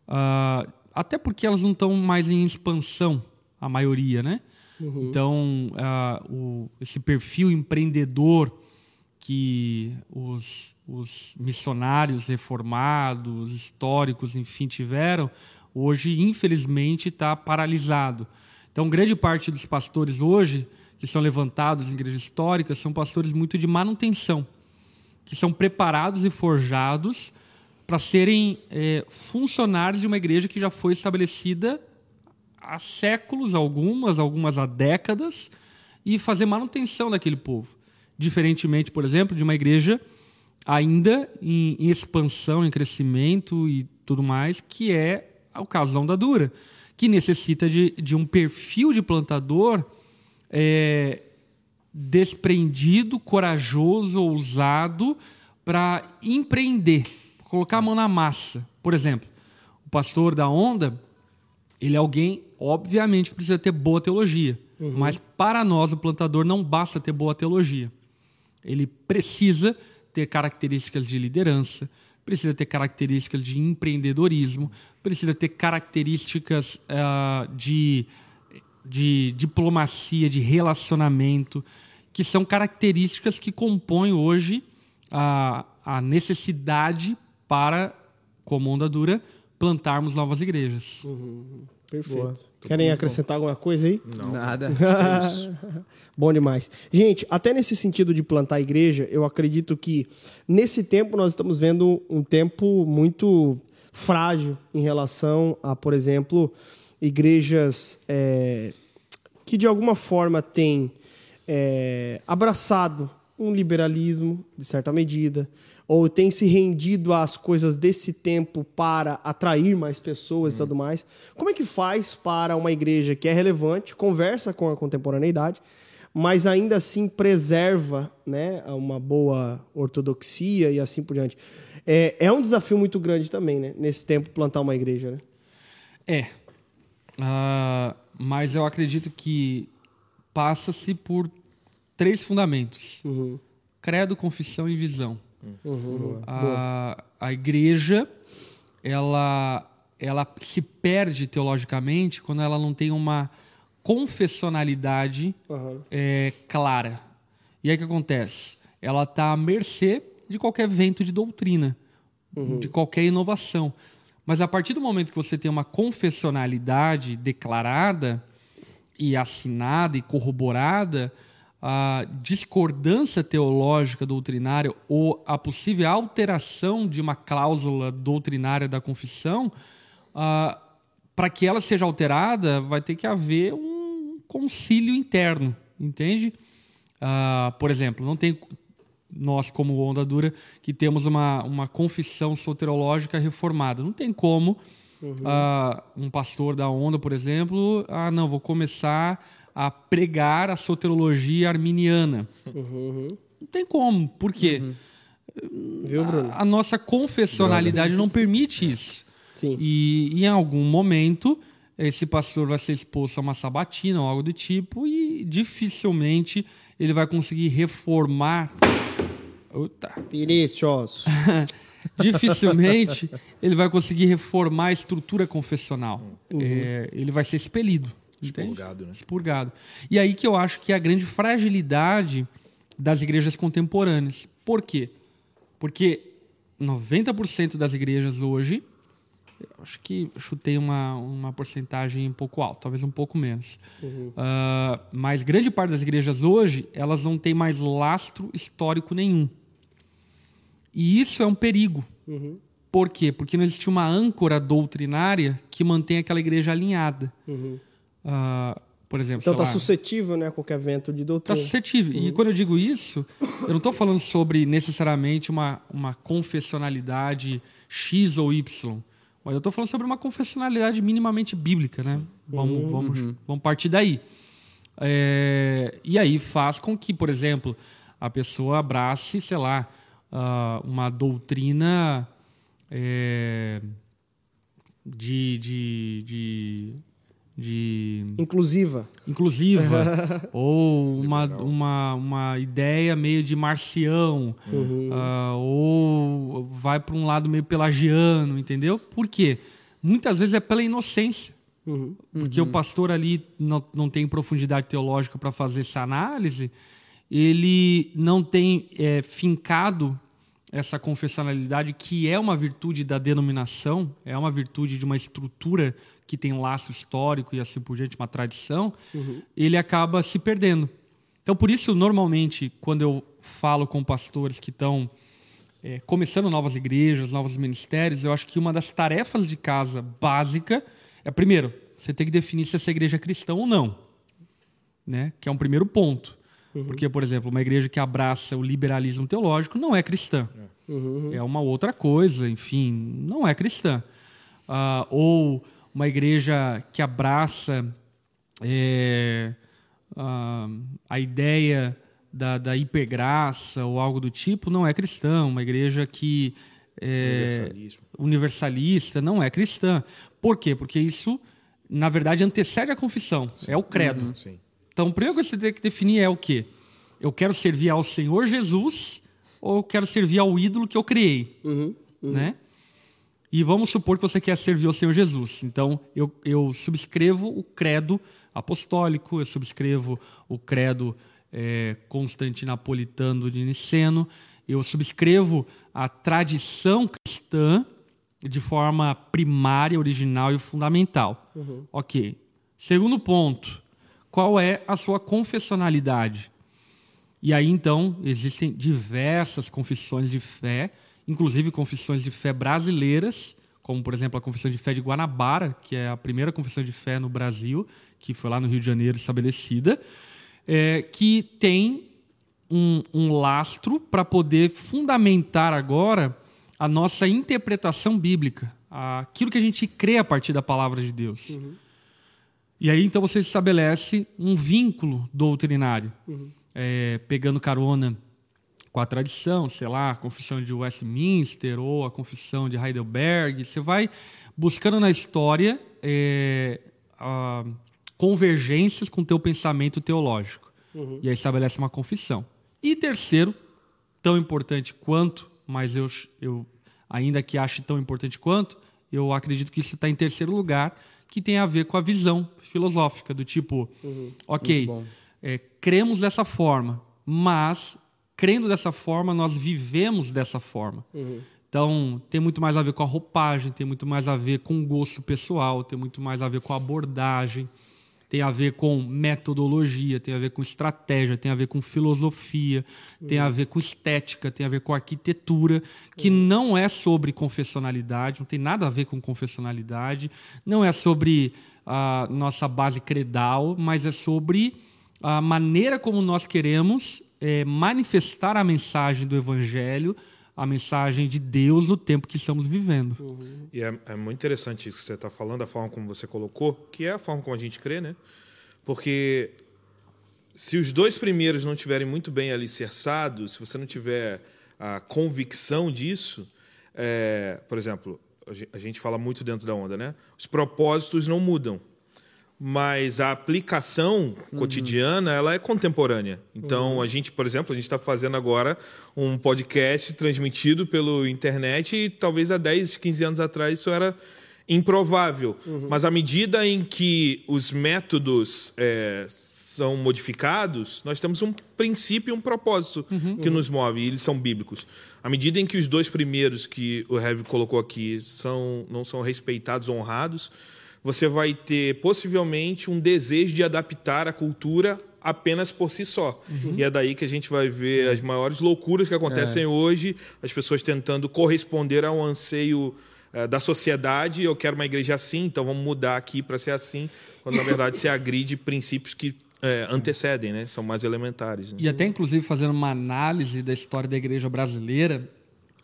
ah, até porque elas não estão mais em expansão, a maioria, né? Então, ah, o- esse perfil empreendedor que os, os missionários reformados, históricos, enfim, tiveram, hoje, infelizmente, está paralisado. Então, grande parte dos pastores hoje, que são levantados em igrejas históricas, são pastores muito de manutenção, que são preparados e forjados para serem eh, funcionários de uma igreja que já foi estabelecida há séculos, algumas, algumas há décadas, e fazer manutenção daquele povo. Diferentemente, por exemplo, de uma igreja ainda em, em expansão, em crescimento e tudo mais, que é o caso da Onda Dura, que necessita de, de um perfil de plantador é, desprendido, corajoso, ousado para empreender, colocar a mão na massa. Por exemplo, o pastor da Onda, ele é alguém, obviamente, que precisa ter boa teologia. Mas para nós, o plantador, não basta ter boa teologia. ele precisa ter características de liderança, precisa ter características de empreendedorismo, precisa ter características uh, de, de diplomacia, de relacionamento, que são características que compõem hoje a, a necessidade para, como onda dura, plantarmos novas igrejas. Uhum. Perfeito. Boa. Querem acrescentar alguma coisa aí? Não. Nada. É bom demais. Gente, até nesse sentido de plantar igreja, eu acredito que nesse tempo nós estamos vendo um tempo muito frágil em relação a, por exemplo, igrejas é, que de alguma forma têm é, abraçado um liberalismo, de certa medida, ou tem se rendido às coisas desse tempo para atrair mais pessoas e tudo mais. Como é que faz para uma igreja que é relevante, conversa com a contemporaneidade, mas ainda assim preserva né, uma boa ortodoxia e assim por diante? É, é um desafio muito grande também, né? Nesse tempo, plantar uma igreja, né? É. Uh, mas eu acredito que passa-se por três fundamentos: uhum. credo, confissão e visão. Uhum. A, a igreja, ela, ela se perde teologicamente quando ela não tem uma confessionalidade uhum. é, clara. E aí o que acontece? Ela está à mercê de qualquer vento de doutrina, uhum. de qualquer inovação. Mas a partir do momento que você tem uma confessionalidade declarada e assinada e corroborada, a discordância teológica doutrinária ou a possível alteração de uma cláusula doutrinária da confissão, uh, para que ela seja alterada, vai ter que haver um concílio interno, entende? Uh, por exemplo, não tem nós como onda dura que temos uma, uma confissão soterológica reformada, não tem como uhum. uh, um pastor da onda, por exemplo, ah não, vou começar a pregar a soterologia arminiana. Uhum. Não tem como. Por quê? Uhum. Viu? A, a nossa confessionalidade não permite isso. Sim. E, em algum momento esse pastor vai ser exposto a uma sabatina ou algo do tipo e dificilmente ele vai conseguir reformar. Uta. Vinícius. dificilmente ele vai conseguir reformar a estrutura confessional. Uhum. É, ele vai ser expelido. Expurgado, né? Expurgado. E aí que eu acho que é a grande fragilidade das igrejas contemporâneas. Por quê? Porque 90% das igrejas hoje, acho que chutei uma, uma porcentagem um pouco alta, talvez um pouco menos. Uhum. Uh, mas grande parte das igrejas hoje, elas não têm mais lastro histórico nenhum. E isso é um perigo. Uhum. Por quê? Porque não existe uma âncora doutrinária que mantém aquela igreja alinhada. Uhum. Uh, por exemplo, então está suscetível né, a qualquer vento de doutrina. Está suscetível. Uhum. E quando eu digo isso, eu não estou falando sobre necessariamente uma, uma confessionalidade X ou Y. Mas eu estou falando sobre uma confessionalidade minimamente bíblica, né? Vamos, uhum. vamos, uhum. vamos partir daí. É, e aí faz com que, por exemplo, a pessoa abrace, sei lá, uh, uma doutrina é, de, de, de de inclusiva inclusiva ou uma, uma, uma ideia meio de marcião uhum. uh, ou vai para um lado meio pelagiano entendeu por quê muitas vezes é pela inocência uhum. porque uhum. o pastor ali não, não tem profundidade teológica para fazer essa análise ele não tem é, fincado essa confessionalidade que é uma virtude da denominação é uma virtude de uma estrutura que tem laço histórico e assim por diante, uma tradição, uhum. ele acaba se perdendo. Então, por isso, normalmente, quando eu falo com pastores que estão é, começando novas igrejas, novos ministérios, eu acho que uma das tarefas de casa básica é, primeiro, você tem que definir se essa igreja é cristã ou não, né? que é um primeiro ponto. Uhum. Porque, por exemplo, uma igreja que abraça o liberalismo teológico não é cristã. Uhum. É uma outra coisa, enfim, não é cristã. Uh, ou uma igreja que abraça é, a, a, ideia da, da hipergraça ou algo do tipo, não é cristã. Uma igreja que é universalista não é cristã. Por quê? Porque isso, na verdade, antecede a confissão. Sim. É o credo. Uhum. Então, o primeiro que você tem que definir é o quê? eu quero servir ao Senhor Jesus ou eu quero servir ao ídolo que eu criei, né? E vamos supor que você quer servir ao Senhor Jesus. Então, eu, eu subscrevo o credo apostólico, eu subscrevo o credo é, constantinapolitano de Niceno, eu subscrevo a tradição cristã de forma primária, original e fundamental. Ok. Segundo ponto, qual é a sua confessionalidade? E aí, então, existem diversas confissões de fé, inclusive confissões de fé brasileiras, como, por exemplo, a Confissão de Fé de Guanabara, que é a primeira confissão de fé no Brasil, que foi lá no Rio de Janeiro estabelecida, é, que tem um, um lastro para poder fundamentar agora a nossa interpretação bíblica, aquilo que a gente crê a partir da palavra de Deus. E aí, então, você estabelece um vínculo doutrinário, é, pegando carona com a tradição, sei lá, a confissão de Westminster ou a confissão de Heidelberg. Você vai buscando na história é, a- convergências com o teu pensamento teológico. E aí estabelece uma confissão. E terceiro, tão importante quanto, mas eu, eu ainda que ache tão importante quanto, eu acredito que isso está em terceiro lugar, que tem a ver com a visão filosófica, do tipo, ok, Muito bom. é, cremos dessa forma, mas crendo dessa forma, nós vivemos dessa forma. Então, tem muito mais a ver com a roupagem, tem muito mais a ver com o gosto pessoal, tem muito mais a ver com a abordagem, tem a ver com metodologia, tem a ver com estratégia, tem a ver com filosofia, tem a ver com estética, tem a ver com arquitetura, que não é sobre confessionalidade, não tem nada a ver com confessionalidade, não é sobre a nossa base credal, mas é sobre a maneira como nós queremos eh, manifestar a mensagem do Evangelho, a mensagem de Deus no tempo que estamos vivendo. E é, é muito interessante isso que você está falando, a forma como você colocou, que é a forma como a gente crê, né? Porque se os dois primeiros não estiverem muito bem alicerçados, se você não tiver a convicção disso, é, por exemplo, a gente fala muito dentro da onda, né? Os propósitos não mudam, mas a aplicação cotidiana ela é contemporânea. Então a gente, por exemplo, a gente está fazendo agora um podcast transmitido pelo internet e talvez há 10, 15 anos atrás isso era improvável. Mas à medida em que os métodos é, são modificados, nós temos um princípio e um propósito que nos move, e eles são bíblicos. À medida em que os dois primeiros que o Heavy colocou aqui são, não são respeitados, honrados, você vai ter possivelmente um desejo de adaptar a cultura apenas por si só. E é daí que a gente vai ver as maiores loucuras que acontecem hoje, as pessoas tentando corresponder ao anseio eh, da sociedade. Eu quero uma igreja assim, então vamos mudar aqui para ser assim, quando na verdade se agride princípios que eh, antecedem, né? São mais elementares. né? E até, inclusive, fazendo uma análise da história da igreja brasileira,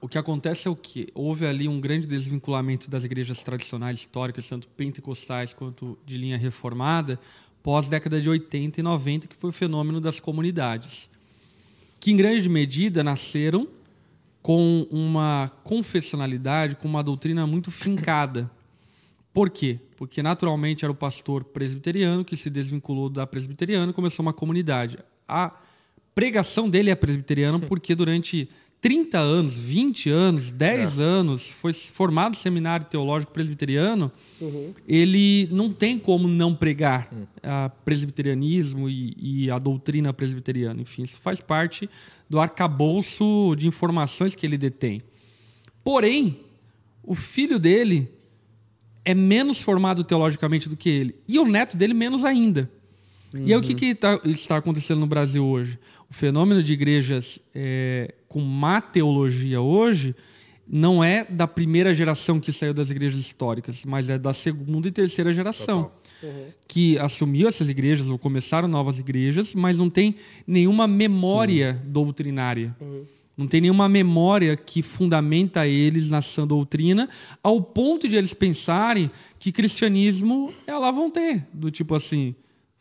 o que acontece é o que houve ali um grande desvinculamento das igrejas tradicionais históricas, tanto pentecostais quanto de linha reformada, pós década de 80 e 90, que foi o fenômeno das comunidades, que em grande medida nasceram com uma confessionalidade, com uma doutrina muito fincada. Por quê? Porque naturalmente era o pastor presbiteriano que se desvinculou da presbiteriana e começou uma comunidade. A pregação dele é presbiteriana porque durante 30 anos, 20 anos, 10 anos, foi formado seminário teológico presbiteriano, ele não tem como não pregar a presbiterianismo e, e a doutrina presbiteriana. Enfim, isso faz parte do arcabouço de informações que ele detém. Porém, o filho dele é menos formado teologicamente do que ele. E o neto dele menos ainda. E aí o que, que tá- está acontecendo no Brasil hoje? O fenômeno de igrejas é, com má teologia hoje não é da primeira geração que saiu das igrejas históricas, mas é da segunda e terceira geração. Que assumiu essas igrejas ou começaram novas igrejas, mas não tem nenhuma memória doutrinária. Não tem nenhuma memória que fundamenta eles na sã doutrina, ao ponto de eles pensarem que cristianismo é lá vão ter. Do tipo assim,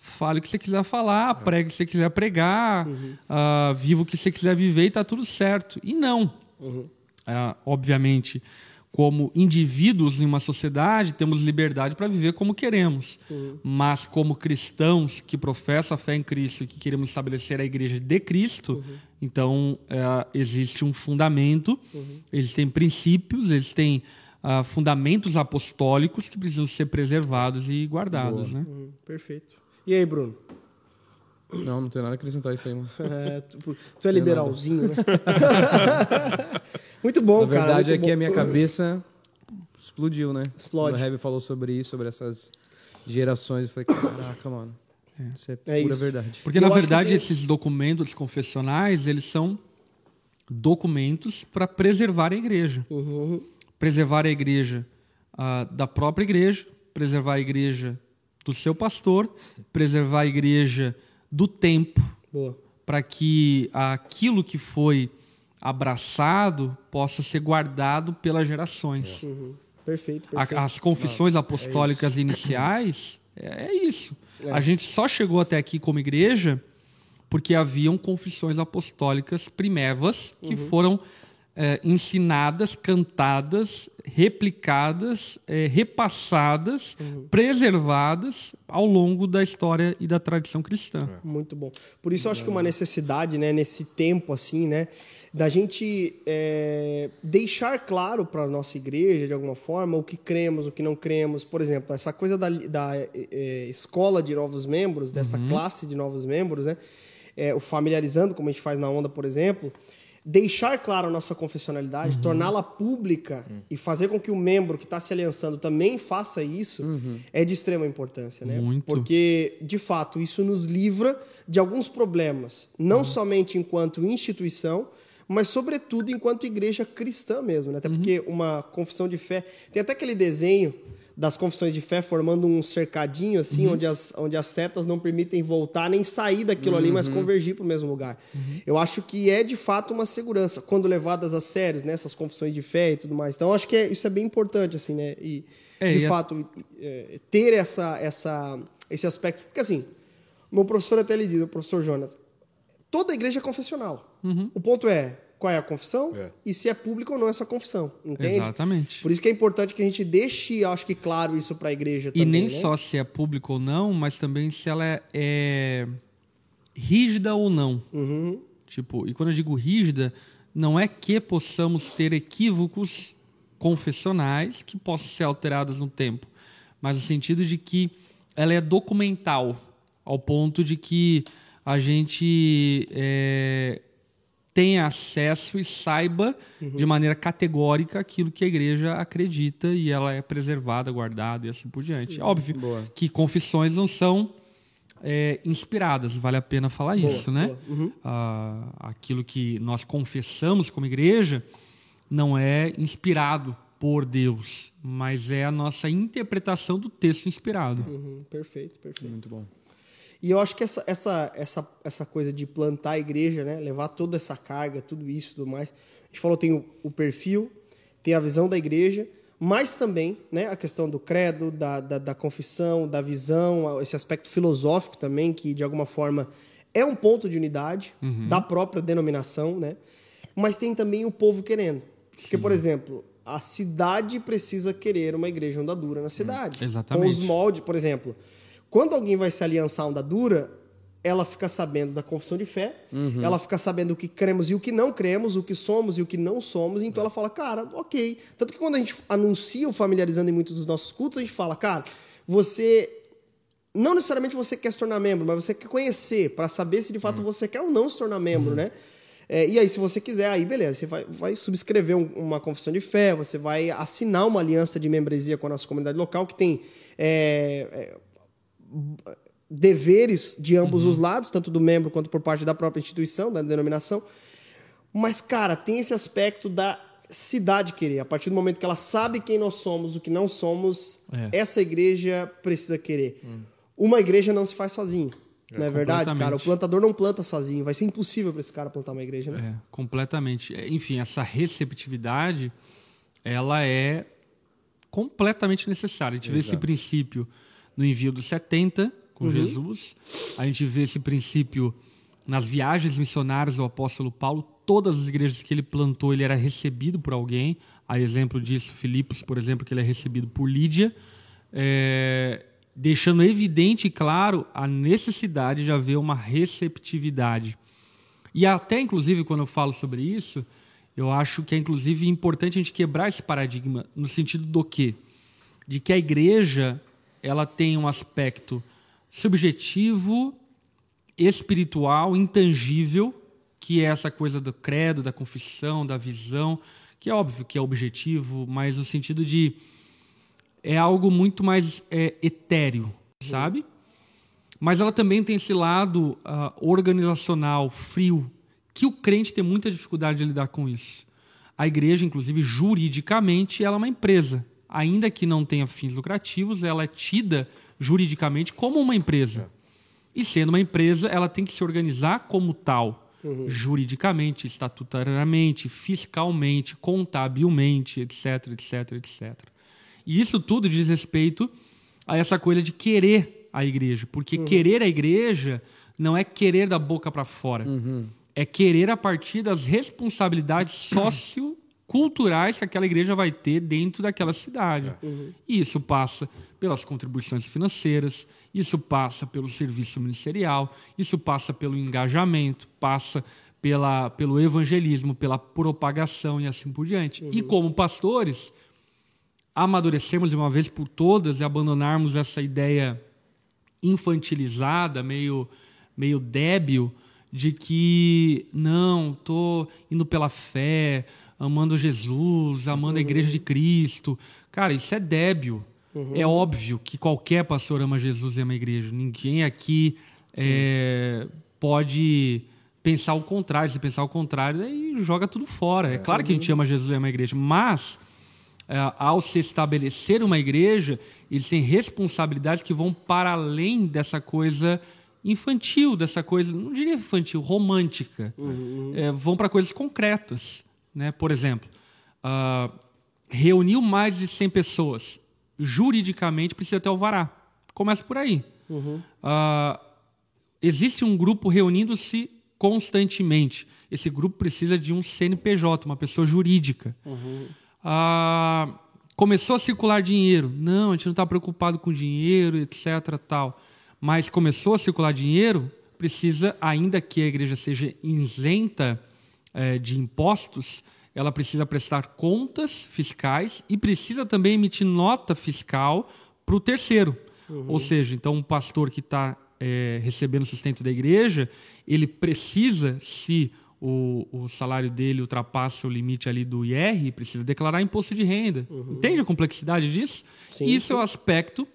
fale o que você quiser falar, pregue o que você quiser pregar, ah, viva o que você quiser viver e tá tudo certo. E não. Ah, obviamente, como indivíduos em uma sociedade, temos liberdade para viver como queremos. Mas como cristãos que professam a fé em Cristo e que queremos estabelecer a igreja de Cristo, então é, existe um fundamento, existem princípios, existem ah, fundamentos apostólicos que precisam ser preservados e guardados. Né? Hum, perfeito. E aí, Bruno? Não, não tem nada a acrescentar isso aí, mano. É, tu, tu é liberalzinho, né? muito bom, Na cara. verdade muito é que bom. a minha cabeça explodiu, né? Explode. Quando o Heavy falou sobre isso, sobre essas gerações, eu falei, caraca, mano. Isso é, É pura isso. verdade. Porque, Eu na que verdade, tem- esses documentos confessionais, eles são documentos para preservar a igreja. Uhum. Preservar a igreja ah, da própria igreja, preservar a igreja do seu pastor, preservar a igreja do tempo, para que aquilo que foi abraçado possa ser guardado pelas gerações. Uhum. Perfeito, A- perfeito. as confissões apostólicas iniciais é, é isso. A gente só chegou até aqui como igreja porque haviam confissões apostólicas primevas que foram é, ensinadas, cantadas, replicadas, é, repassadas, preservadas ao longo da história e da tradição cristã. Muito bom. Por isso eu acho que uma necessidade, né, nesse tempo assim, né, da gente é, deixar claro para a nossa igreja, de alguma forma, o que cremos, o que não cremos. Por exemplo, essa coisa da, da é, é, escola de novos membros, dessa classe de novos membros, né, é, o familiarizando, como a gente faz na onda, por exemplo, deixar claro a nossa confessionalidade, torná-la pública e fazer com que o membro que está se aliançando também faça isso, é de extrema importância, né? Muito. Porque, de fato, isso nos livra de alguns problemas, não somente enquanto instituição, mas, sobretudo, enquanto igreja cristã mesmo. Né? Até porque uma confissão de fé. Tem até aquele desenho das confissões de fé formando um cercadinho, assim, onde, as, onde as setas não permitem voltar nem sair daquilo ali, mas convergir para o mesmo lugar. Eu acho que é, de fato, uma segurança, quando levadas a sérios, né? essas confissões de fé e tudo mais. Então, eu acho que é- isso é bem importante, assim, né? E, É, de e a- fato, é, ter essa, essa, esse aspecto. Porque, assim, meu professor até lhe diz, o professor Jonas, toda igreja é confessional. O ponto é qual é a confissão É. e se é pública ou não essa confissão, entende? Exatamente. Por isso que é importante que a gente deixe, acho que claro isso para a igreja E também. nem né? só se é público ou não, mas também se ela é, é rígida ou não. Uhum. Tipo, e quando eu digo rígida, não é que possamos ter equívocos confessionais que possam ser alterados no tempo, mas no sentido de que ela é documental, ao ponto de que a gente é, tenha acesso e saiba de maneira categórica aquilo que a igreja acredita e ela é preservada, guardada e assim por diante. Óbvio Boa. que confissões não são é, inspiradas, vale a pena falar isso, né? Ah, aquilo que nós confessamos como igreja não é inspirado por Deus, mas é a nossa interpretação do texto inspirado. Uhum, perfeito, perfeito. Muito bom. E eu acho que essa, essa, essa, essa coisa de plantar a igreja, né? levar toda essa carga, tudo isso e tudo mais. A gente falou, tem o, o perfil, tem a visão da igreja, mas também né, a questão do credo, da, da, da confissão, da visão, esse aspecto filosófico também, que de alguma forma é um ponto de unidade da própria denominação, né? mas tem também o povo querendo. Porque, por exemplo, a cidade precisa querer uma igreja andadura na cidade. Com exatamente. os molde, por exemplo. Quando alguém vai se aliançar a onda dura, ela fica sabendo da confissão de fé, ela fica sabendo o que cremos e o que não cremos, o que somos e o que não somos, então ela fala, cara, ok. Tanto que quando a gente anuncia o familiarizando em muitos dos nossos cultos, a gente fala, cara, você. Não necessariamente você quer se tornar membro, mas você quer conhecer, para saber se de fato você quer ou não se tornar membro, né? É, e aí, se você quiser, aí beleza, você vai, vai subscrever um- uma confissão de fé, você vai assinar uma aliança de membresia com a nossa comunidade local, que tem é, é, deveres de ambos os lados, tanto do membro quanto por parte da própria instituição, da denominação. Mas, cara, tem esse aspecto da cidade querer. A partir do momento que ela sabe quem nós somos, o que não somos, É. essa igreja precisa querer. Uma igreja não se faz sozinho. não é verdade, cara? O plantador não planta sozinho. Vai ser impossível para esse cara plantar uma igreja, né? É, completamente. É, Enfim, essa receptividade, ela é completamente necessária. A gente vê esse princípio no envio dos 70 com Jesus. A gente vê esse princípio nas viagens missionárias do apóstolo Paulo. todas as igrejas que ele plantou, ele era recebido por alguém. A exemplo disso, Filipos, por exemplo, que ele é recebido por Lídia, é, deixando evidente e claro a necessidade de haver uma receptividade. E até, inclusive, quando eu falo sobre isso, eu acho que é, inclusive, importante a gente quebrar esse paradigma no sentido do quê? De que a igreja ela tem um aspecto subjetivo, espiritual, intangível, que é essa coisa do credo, da confissão, da visão, que é óbvio que é objetivo, mas no sentido de é algo muito mais é, etéreo, sabe? Mas ela também tem esse lado uh, organizacional, frio, que o crente tem muita dificuldade de lidar com isso. A igreja, inclusive, juridicamente, ela é uma empresa. Ainda que não tenha fins lucrativos, ela é tida juridicamente como uma empresa. E sendo uma empresa, ela tem que se organizar como tal, uhum. juridicamente, estatutariamente, fiscalmente, contabilmente, etc, etc, etc. E isso tudo diz respeito a essa coisa de querer a igreja, porque uhum. querer a igreja não é querer da boca para fora. Uhum. É querer a partir das responsabilidades socioculturais que aquela igreja vai ter dentro daquela cidade. Uhum. E isso passa pelas contribuições financeiras, isso passa pelo serviço ministerial, isso passa pelo engajamento, passa pela, pelo evangelismo, pela propagação e assim por diante. Uhum. E como pastores, amadurecermos de uma vez por todas e abandonarmos essa ideia infantilizada, meio, meio débil, de que não, estou indo pela fé, amando Jesus, amando a igreja de Cristo. Cara, isso é débil. Uhum. É óbvio que qualquer pastor ama Jesus e ama a igreja. Ninguém aqui é, pode pensar o contrário. Se pensar o contrário, aí joga tudo fora. É, é claro que a gente uhum. ama Jesus e ama a igreja, mas é, ao se estabelecer uma igreja, eles têm responsabilidades que vão para além dessa coisa infantil, dessa coisa, não diria infantil, romântica. Uhum. É, vão para coisas concretas. Né? Por exemplo, uh, reuniu mais de 100 pessoas juridicamente precisa ter alvará. Começa por aí. Uhum. Uh, existe um grupo reunindo-se constantemente. Esse grupo precisa de um CNPJ, uma pessoa jurídica. Uhum. Uh, começou a circular dinheiro. Não, a gente não está preocupado com dinheiro, etc. tal. Mas começou a circular dinheiro, precisa, ainda que a igreja seja isenta eh, de impostos, ela precisa prestar contas fiscais e precisa também emitir nota fiscal para o terceiro. Uhum. Ou seja, então um pastor que está é, recebendo sustento da igreja, ele precisa, se o, o, salário dele ultrapassa o limite ali do IR, precisa declarar imposto de renda. Uhum. Entende a complexidade disso? Sim, Isso sim. é o um aspecto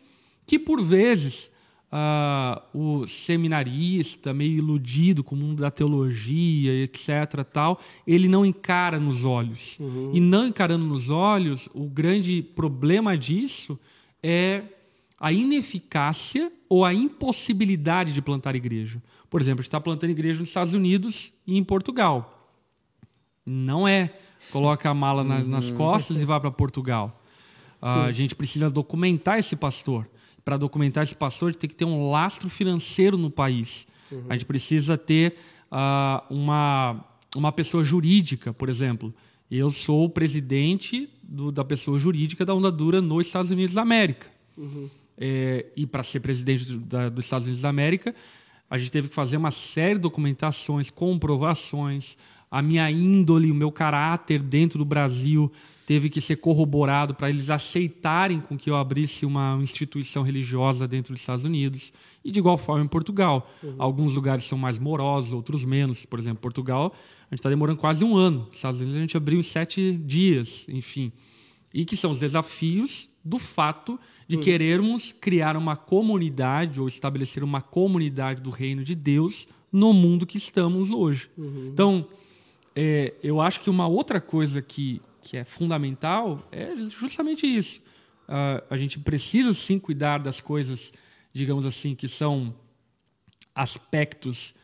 que, por vezes, o seminarista, meio iludido com o mundo da teologia, etc., tal, ele não encara nos olhos. Uhum. E não encarando nos olhos, o grande problema disso é a ineficácia ou a impossibilidade de plantar igreja. Por exemplo, a gente está plantando igreja nos Estados Unidos e em Portugal. Não é coloca a mala nas, nas uhum. costas e vai para Portugal. A gente precisa documentar esse pastor para documentar esse pastor, a gente tem que ter um lastro financeiro no país. Uhum. A gente precisa ter uh, uma, uma pessoa jurídica, por exemplo. Eu sou o presidente do, da pessoa jurídica da Onda Dura nos Estados Unidos da América. Uhum. É, e para ser presidente do, da, dos Estados Unidos da América, a gente teve que fazer uma série de documentações, comprovações, a minha índole, o meu caráter dentro do Brasil teve que ser corroborado para eles aceitarem com que eu abrisse uma instituição religiosa dentro dos Estados Unidos. E de igual forma em Portugal. Uhum. Alguns lugares são mais morosos, outros menos. Por exemplo, Portugal, a gente está demorando quase um ano. Nos Estados Unidos a gente abriu em sete dias, enfim. E que são os desafios do fato de uhum. querermos criar uma comunidade ou estabelecer uma comunidade do reino de Deus no mundo que estamos hoje. Uhum. Então, é, eu acho que uma outra coisa que que é fundamental é justamente isso. Uh, a gente precisa sim cuidar das coisas, digamos assim, que são aspectos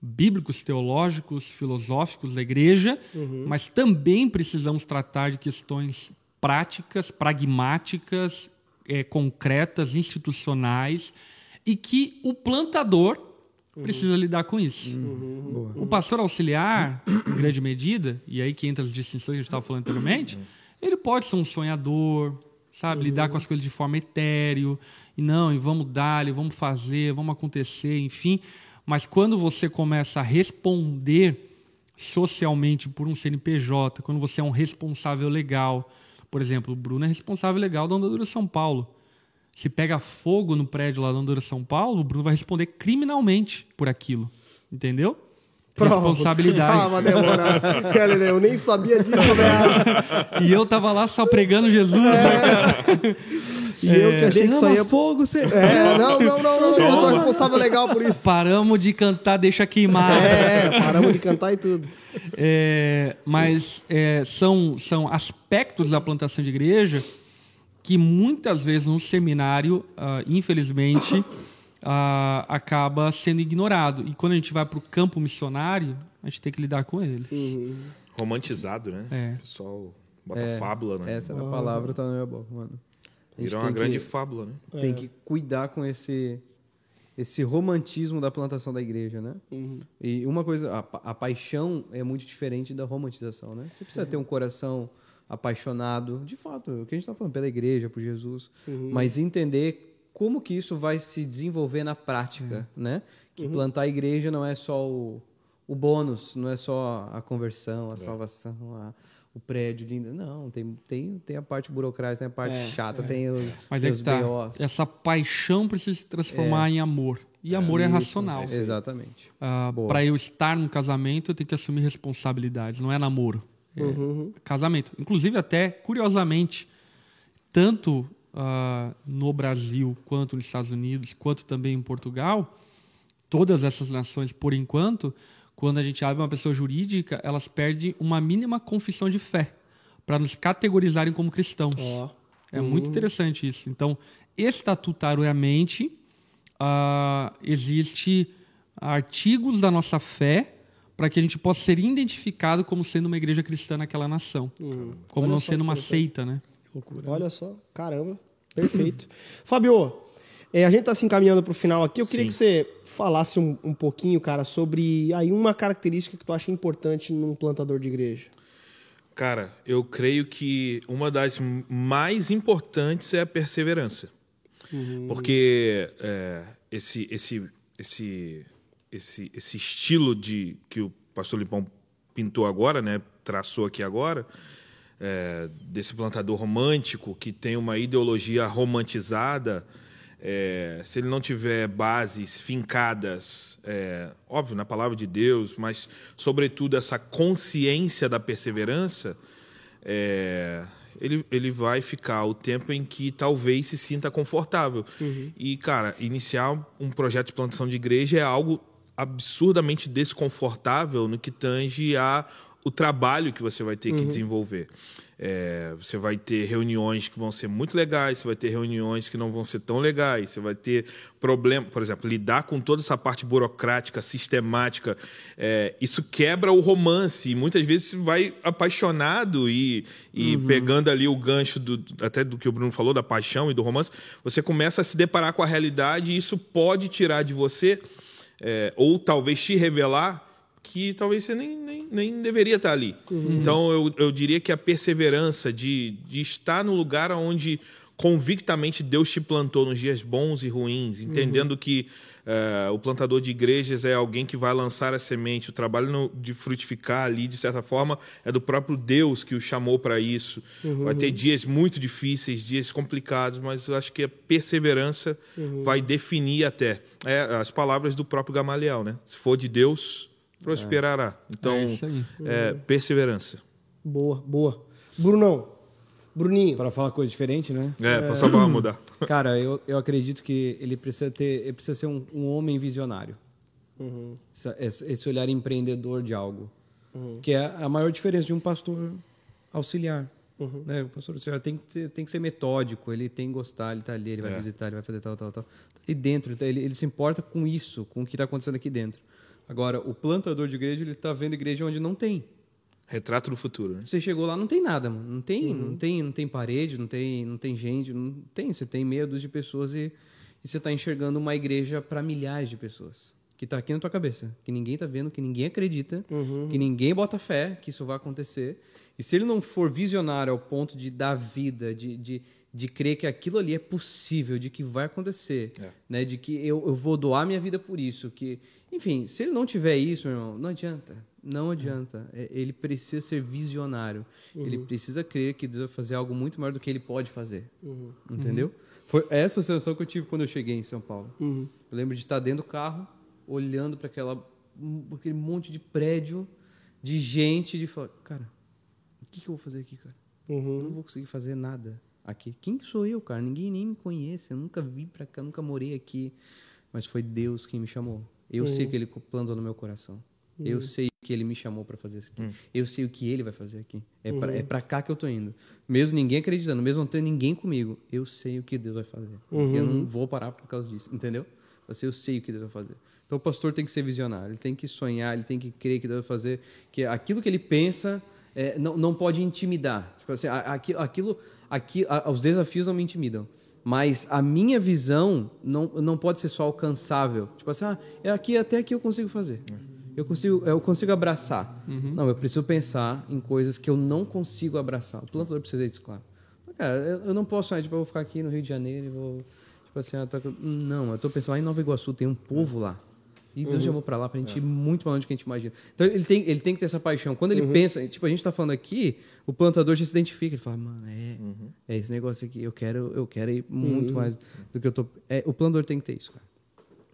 bíblicos, teológicos, filosóficos da igreja, uhum. mas também precisamos tratar de questões práticas, pragmáticas, é, concretas, institucionais, e que o plantador, precisa lidar com isso. O pastor auxiliar, em grande medida, e aí que entra as distinções que a gente estava falando anteriormente, ele pode ser um sonhador, sabe? Lidar com as coisas de forma etéreo, e não, e vamos dar, e vamos fazer, vamos acontecer, enfim. Mas quando você começa a responder socialmente por um CNPJ, quando você é um responsável legal, por exemplo, o Bruno é responsável legal da Andadura São Paulo. Se pega fogo no prédio lá da Andadura São Paulo, o Bruno vai responder criminalmente por aquilo. Entendeu? Responsabilidade. Mas demorado. Cara, eu nem sabia disso, velho. E eu tava lá só pregando Jesus. né? E eu que achei que isso aí é... fogo, você... É, não, não, não, não. Eu sou responsável legal por isso. Paramos de cantar Deixa Queimar. É, paramos de cantar e tudo. É, mas é, são, são aspectos da plantação de igreja que muitas vezes no seminário, ah, infelizmente, ah, acaba sendo ignorado. E quando a gente vai para o campo missionário, a gente tem que lidar com eles. Romantizado, né? É. O pessoal bota fábula, né? Essa era a palavra, tá na minha boca, mano. Virou uma grande que- fábula, né? tem que cuidar com esse esse romantismo da plantação da igreja, né? E uma coisa, a, a paixão é muito diferente da romantização, né? Você precisa ter um coração apaixonado, de fato, é o que a gente está falando pela igreja, por Jesus, mas entender como que isso vai se desenvolver na prática, né? Que plantar a igreja não é só o, o bônus, não é só a conversão, a salvação, a- o prédio lindo. Não, tem, tem, tem a parte burocrática, tem a parte chata, tem os, Mas tem é os que tá. BOs. Essa paixão precisa se transformar em amor. E amor é, racional. Exatamente. Boa. para eu estar num casamento, eu tenho que assumir responsabilidades. Não é namoro. É casamento. Inclusive, até, curiosamente, tanto ah, no Brasil, quanto nos Estados Unidos, quanto também em Portugal, todas essas nações, por enquanto, quando a gente abre uma pessoa jurídica, elas perdem uma mínima confissão de fé para nos categorizarem como cristãos. Ó. É muito interessante isso. Então, estatutariamente, ah, existe artigos da nossa fé para que a gente possa ser identificado como sendo uma igreja cristã naquela nação, como Olha não sendo uma seita, né? Olha só, caramba. Perfeito. Fabio, é, a gente está se encaminhando para o final aqui. Eu queria Sim. que você falasse um, um pouquinho, cara, sobre aí uma característica que tu acha importante num plantador de igreja. Cara, eu creio que uma das mais importantes é a perseverança. Porque é, esse, esse, esse, esse, esse estilo de que o pastor Lipão pintou agora, né, traçou aqui agora, é, desse plantador romântico que tem uma ideologia romantizada, é, se ele não tiver bases fincadas, é, óbvio, na palavra de Deus, mas, sobretudo, essa consciência da perseverança, é, ele, ele vai ficar o tempo em que talvez se sinta confortável. E, cara, iniciar um projeto de plantação de igreja é algo absurdamente desconfortável no que tange a o trabalho que você vai ter que desenvolver. É, você vai ter reuniões que vão ser muito legais, você vai ter reuniões que não vão ser tão legais, você vai ter problema, por exemplo, lidar com toda essa parte burocrática, sistemática. é, isso quebra o romance e muitas vezes você vai apaixonado e, e pegando ali o gancho do, até do que o Bruno falou da paixão e do romance, você começa a se deparar com a realidade e isso pode tirar de você é, ou talvez te revelar que talvez você nem, nem, nem deveria estar ali. Então, eu, eu diria que a perseverança de, de estar no lugar onde convictamente Deus te plantou nos dias bons e ruins, entendendo que eh, o plantador de igrejas é alguém que vai lançar a semente, o trabalho no- de frutificar ali, de certa forma, é do próprio Deus que o chamou para isso. Vai ter dias muito difíceis, dias complicados, mas eu acho que a perseverança vai definir até é, as palavras do próprio Gamaliel, né? Se for de Deus, prosperará. Então, É isso aí. é, perseverança. Boa, boa. Brunão, Bruninho, Para falar coisa diferente, né? É, pra só pra mudar. Cara, eu, eu acredito que ele precisa ter, ele precisa ser um, um homem visionário. Essa- Esse, esse olhar empreendedor de algo, que é a maior diferença de um pastor auxiliar. Né? O pastor auxiliar tem que, ser, tem que ser metódico, ele tem que gostar, ele está ali, ele vai É. visitar, ele vai fazer tal, tal, tal. E dentro, ele, tá- ele, ele se importa com isso, com o que está acontecendo aqui dentro. Agora, o plantador de igreja, ele está vendo igreja onde não tem. Retrato do futuro, né? Você chegou lá, não tem nada, mano. Não tem, não tem, não tem parede, não tem, não tem gente, não tem. Você tem dúzia de pessoas e, e você está enxergando uma igreja para milhares de pessoas que que tá aqui na tua cabeça, que ninguém tá vendo, que ninguém acredita, Uhum. que ninguém bota fé que isso vai acontecer. E se ele não for visionário ao ponto de dar vida, de, de, de crer que aquilo ali é possível, de que vai acontecer, É. né? De que eu, eu vou doar minha vida por isso, que... Enfim, se ele não tiver isso, meu irmão, não adianta. Não adianta. É, Ele precisa ser visionário. Ele precisa crer que Deus vai fazer algo muito maior do que ele pode fazer. Entendeu? Foi essa sensação que eu tive quando eu cheguei em São Paulo. Uhum. Eu lembro de estar dentro do carro, olhando para aquela aquele monte de prédio, de gente, de falar, cara, o que, que eu vou fazer aqui, cara? Eu não vou conseguir fazer nada aqui. Quem que sou eu, cara? Ninguém nem me conhece. Eu nunca vim para cá, nunca morei aqui. Mas foi Deus quem me chamou. Eu sei que Ele plantou no meu coração. Eu sei que Ele me chamou para fazer isso aqui. Eu sei o que Ele vai fazer aqui. É para é cá que eu tô indo. Mesmo ninguém acreditando, mesmo não tendo ninguém comigo, eu sei o que Deus vai fazer. Eu não vou parar por causa disso, entendeu? Você, eu sei o que Deus vai fazer. Então o pastor tem que ser visionário, ele tem que sonhar, ele tem que crer que Deus vai fazer, que aquilo que ele pensa é, não, não pode intimidar. Tipo assim, aquilo, aqui, a- os desafios não me intimidam. Mas a minha visão não, não pode ser só alcançável. Tipo assim, ah, é aqui até aqui eu consigo fazer. Eu consigo, eu consigo abraçar. Não, eu preciso pensar em coisas que eu não consigo abraçar. O plantador precisa disso, claro. Cara, eu, eu não posso, ah, tipo, eu vou ficar aqui no Rio de Janeiro e vou. Tipo assim, ah, tá com- não, eu tô pensando lá em Nova Iguaçu, tem um povo lá. E Deus chamou pra lá pra gente ir muito mais longe do que a gente imagina. Então ele tem, ele tem que ter essa paixão. Quando ele pensa, tipo, a gente tá falando aqui, o plantador já se identifica. Ele fala, mano, é, é esse negócio aqui, eu quero, eu quero ir muito mais do que eu tô. É, o plantador tem que ter isso, cara.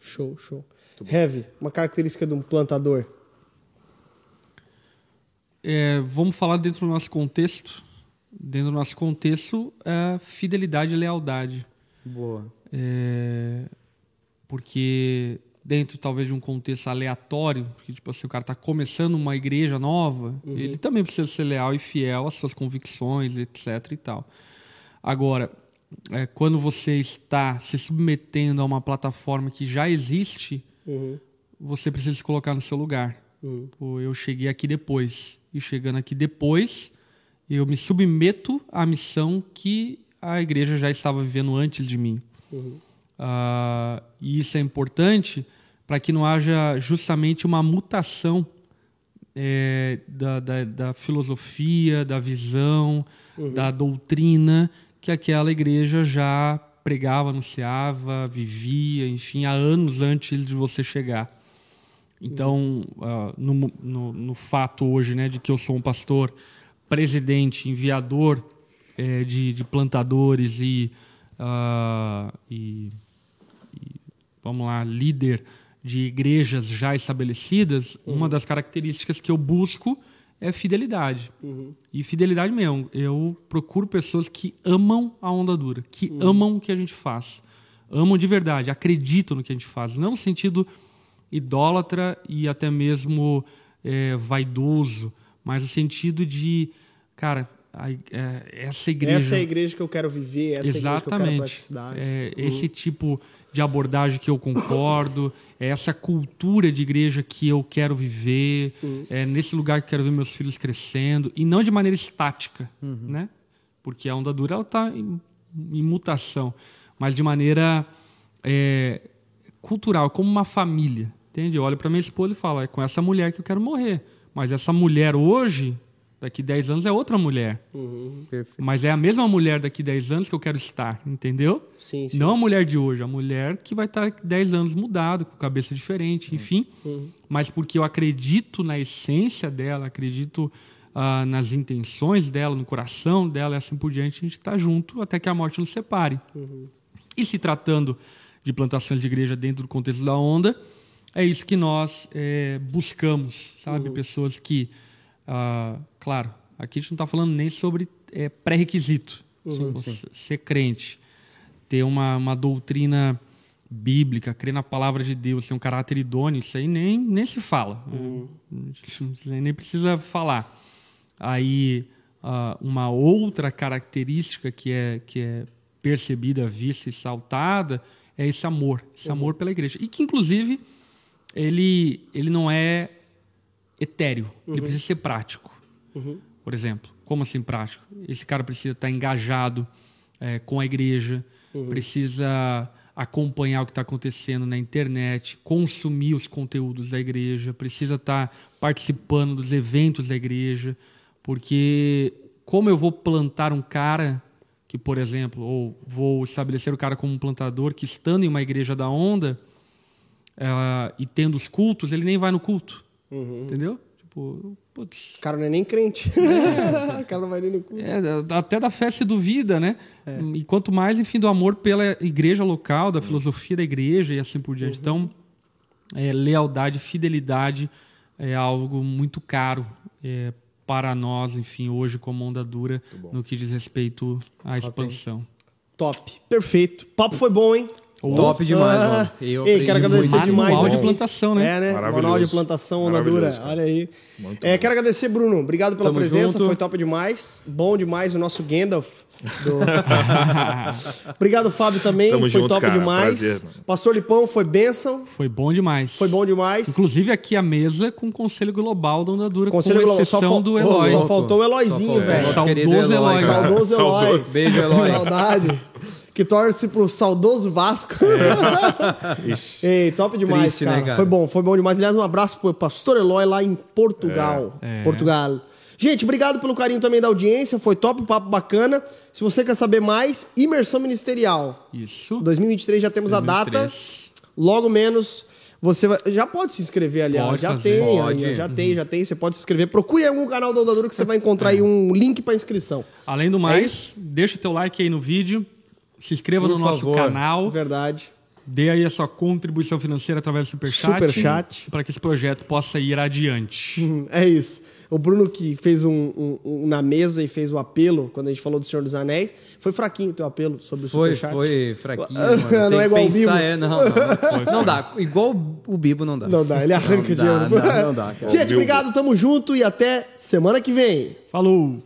Show, show. Heavy, uma característica de um plantador. É, vamos falar dentro do nosso contexto. Dentro do nosso contexto, é fidelidade e lealdade. Boa. É, porque dentro talvez de um contexto aleatório, porque tipo assim, o cara está começando uma igreja nova, ele também precisa ser leal e fiel às suas convicções, etc e tal. Agora, é, quando você está se submetendo a uma plataforma que já existe, você precisa se colocar no seu lugar. Pô, eu cheguei aqui depois. E chegando aqui depois, eu me submeto à missão que a igreja já estava vivendo antes de mim. Ah, e isso é importante para que não haja justamente uma mutação é, da, da, da filosofia, da visão, da doutrina que aquela igreja já pregava, anunciava, vivia, enfim, há anos antes de você chegar. Então, ah, no, no, no fato hoje né, de que eu sou um pastor, presidente, enviador eh, de, de plantadores e, ah, e, e, vamos lá, líder de igrejas já estabelecidas, uma das características que eu busco é fidelidade. E fidelidade mesmo. Eu procuro pessoas que amam a onda dura, que amam o que a gente faz. Amam de verdade, acreditam no que a gente faz. Não no sentido idólatra e até mesmo é, vaidoso, mas no sentido de, cara, a- é, essa igreja. Essa é a igreja que eu quero viver, essa é a igreja que eu quero Exatamente. É, Esse tipo de abordagem que eu concordo, é essa cultura de igreja que eu quero viver, é nesse lugar que eu quero ver meus filhos crescendo, e não de maneira estática, né? Porque a onda dura ela está em, em mutação, mas de maneira é, cultural, como uma família, entende? Eu olho para minha esposa e falo, é com essa mulher que eu quero morrer, mas essa mulher hoje, daqui 10 anos, é outra mulher. Perfeito. Mas é a mesma mulher daqui 10 anos que eu quero estar, entendeu? Sim, sim. Não a mulher de hoje, a mulher que vai estar 10 anos mudado, com cabeça diferente, enfim. Mas porque eu acredito na essência dela, acredito ah, nas intenções dela, no coração dela e assim por diante, a gente está junto até que a morte nos separe. E se tratando de plantações de igreja dentro do contexto da onda, é isso que nós eh, buscamos, sabe? Pessoas que, ah, claro, aqui a gente não está falando nem sobre eh, pré-requisito, Você ser crente, ter uma, uma doutrina bíblica, crer na palavra de Deus, ter um caráter idôneo, isso aí nem, nem se fala. Isso aí nem precisa falar. Aí, ah, uma outra característica que é, que é percebida, vista e saltada é esse amor, esse amor pela igreja. E que, inclusive, ele, ele não é etéreo, ele precisa ser prático. Por exemplo, como assim prático? Esse cara precisa estar engajado eh, com a igreja, precisa acompanhar o que está acontecendo na internet, consumir os conteúdos da igreja, precisa estar participando dos eventos da igreja, porque como eu vou plantar um cara que, por exemplo, ou vou estabelecer o cara como um plantador que estando em uma igreja da onda uh, e tendo os cultos, ele nem vai no culto, entendeu? Tipo, putz, O cara não é nem crente. o cara não vai nem no culto. é, até da fé se duvida, né? E quanto mais, enfim, do amor pela igreja local, da filosofia da igreja e assim por diante. Então, é, lealdade, fidelidade é algo muito caro é, para nós, enfim, hoje como onda dura, no que diz respeito à expansão. Top. Perfeito. Papo foi bom, hein? Top demais, Ah. mano. Eu Ei, quero agradecer muito. demais Manual de aqui. plantação, né? É, né? Maravilhoso. Manual de plantação, onda dura. Maravilhoso, cara. Olha aí. É, quero agradecer, Bruno. Obrigado pela Tamo presença. junto. Foi top demais. Bom demais o nosso Gandalf. do- Obrigado, Fábio, também. Tamo foi junto, top cara. demais. Prazer. Pastor Lipão, foi bênção. Foi bom demais. Foi bom demais. Inclusive aqui a mesa com o Conselho Global da Onda Dura, Conselho com Global. exceção Só, fal- do Eloy. só faltou o Eloyzinho, velho. Saudoso Eloy. Saudoso Eloy. Beijo, Eloy. Saudade. Que torce pro saudoso Vasco. Ixi. Ei, top demais, Triste, né, cara. cara? Foi bom, foi bom demais. Aliás, um abraço pro pastor Eloy lá em Portugal. É. Portugal. Gente, obrigado pelo carinho também da audiência. Foi top, papo bacana. Se você quer saber mais, imersão ministerial. Isso. 2023 já temos a data. 2023. Logo menos. Você vai- já pode se inscrever, aliás. Pode já fazer. tem, Pode. já tem, já tem. Você pode se inscrever. Procure algum canal do Ondadura que você vai encontrar aí um link para inscrição. Além do É mais, deixa teu like aí no vídeo, se inscreva Por no nosso favor. canal, Verdade. dê aí a sua contribuição financeira através do Superchat, Superchat. para que esse projeto possa ir adiante. Hum, É isso. O Bruno que fez um, um- um na mesa e fez o apelo, quando a gente falou do Senhor dos Anéis, foi fraquinho o teu apelo sobre o Foi, Superchat. foi fraquinho, Não mano. Tem é que igual o pensar, Bibo? é, não, não. Não dá. Igual o Bibo não dá. Não dá, ele arranca Não dinheiro. não dá, não dá, cara. Gente, obrigado, tamo junto e até semana que vem. Falou!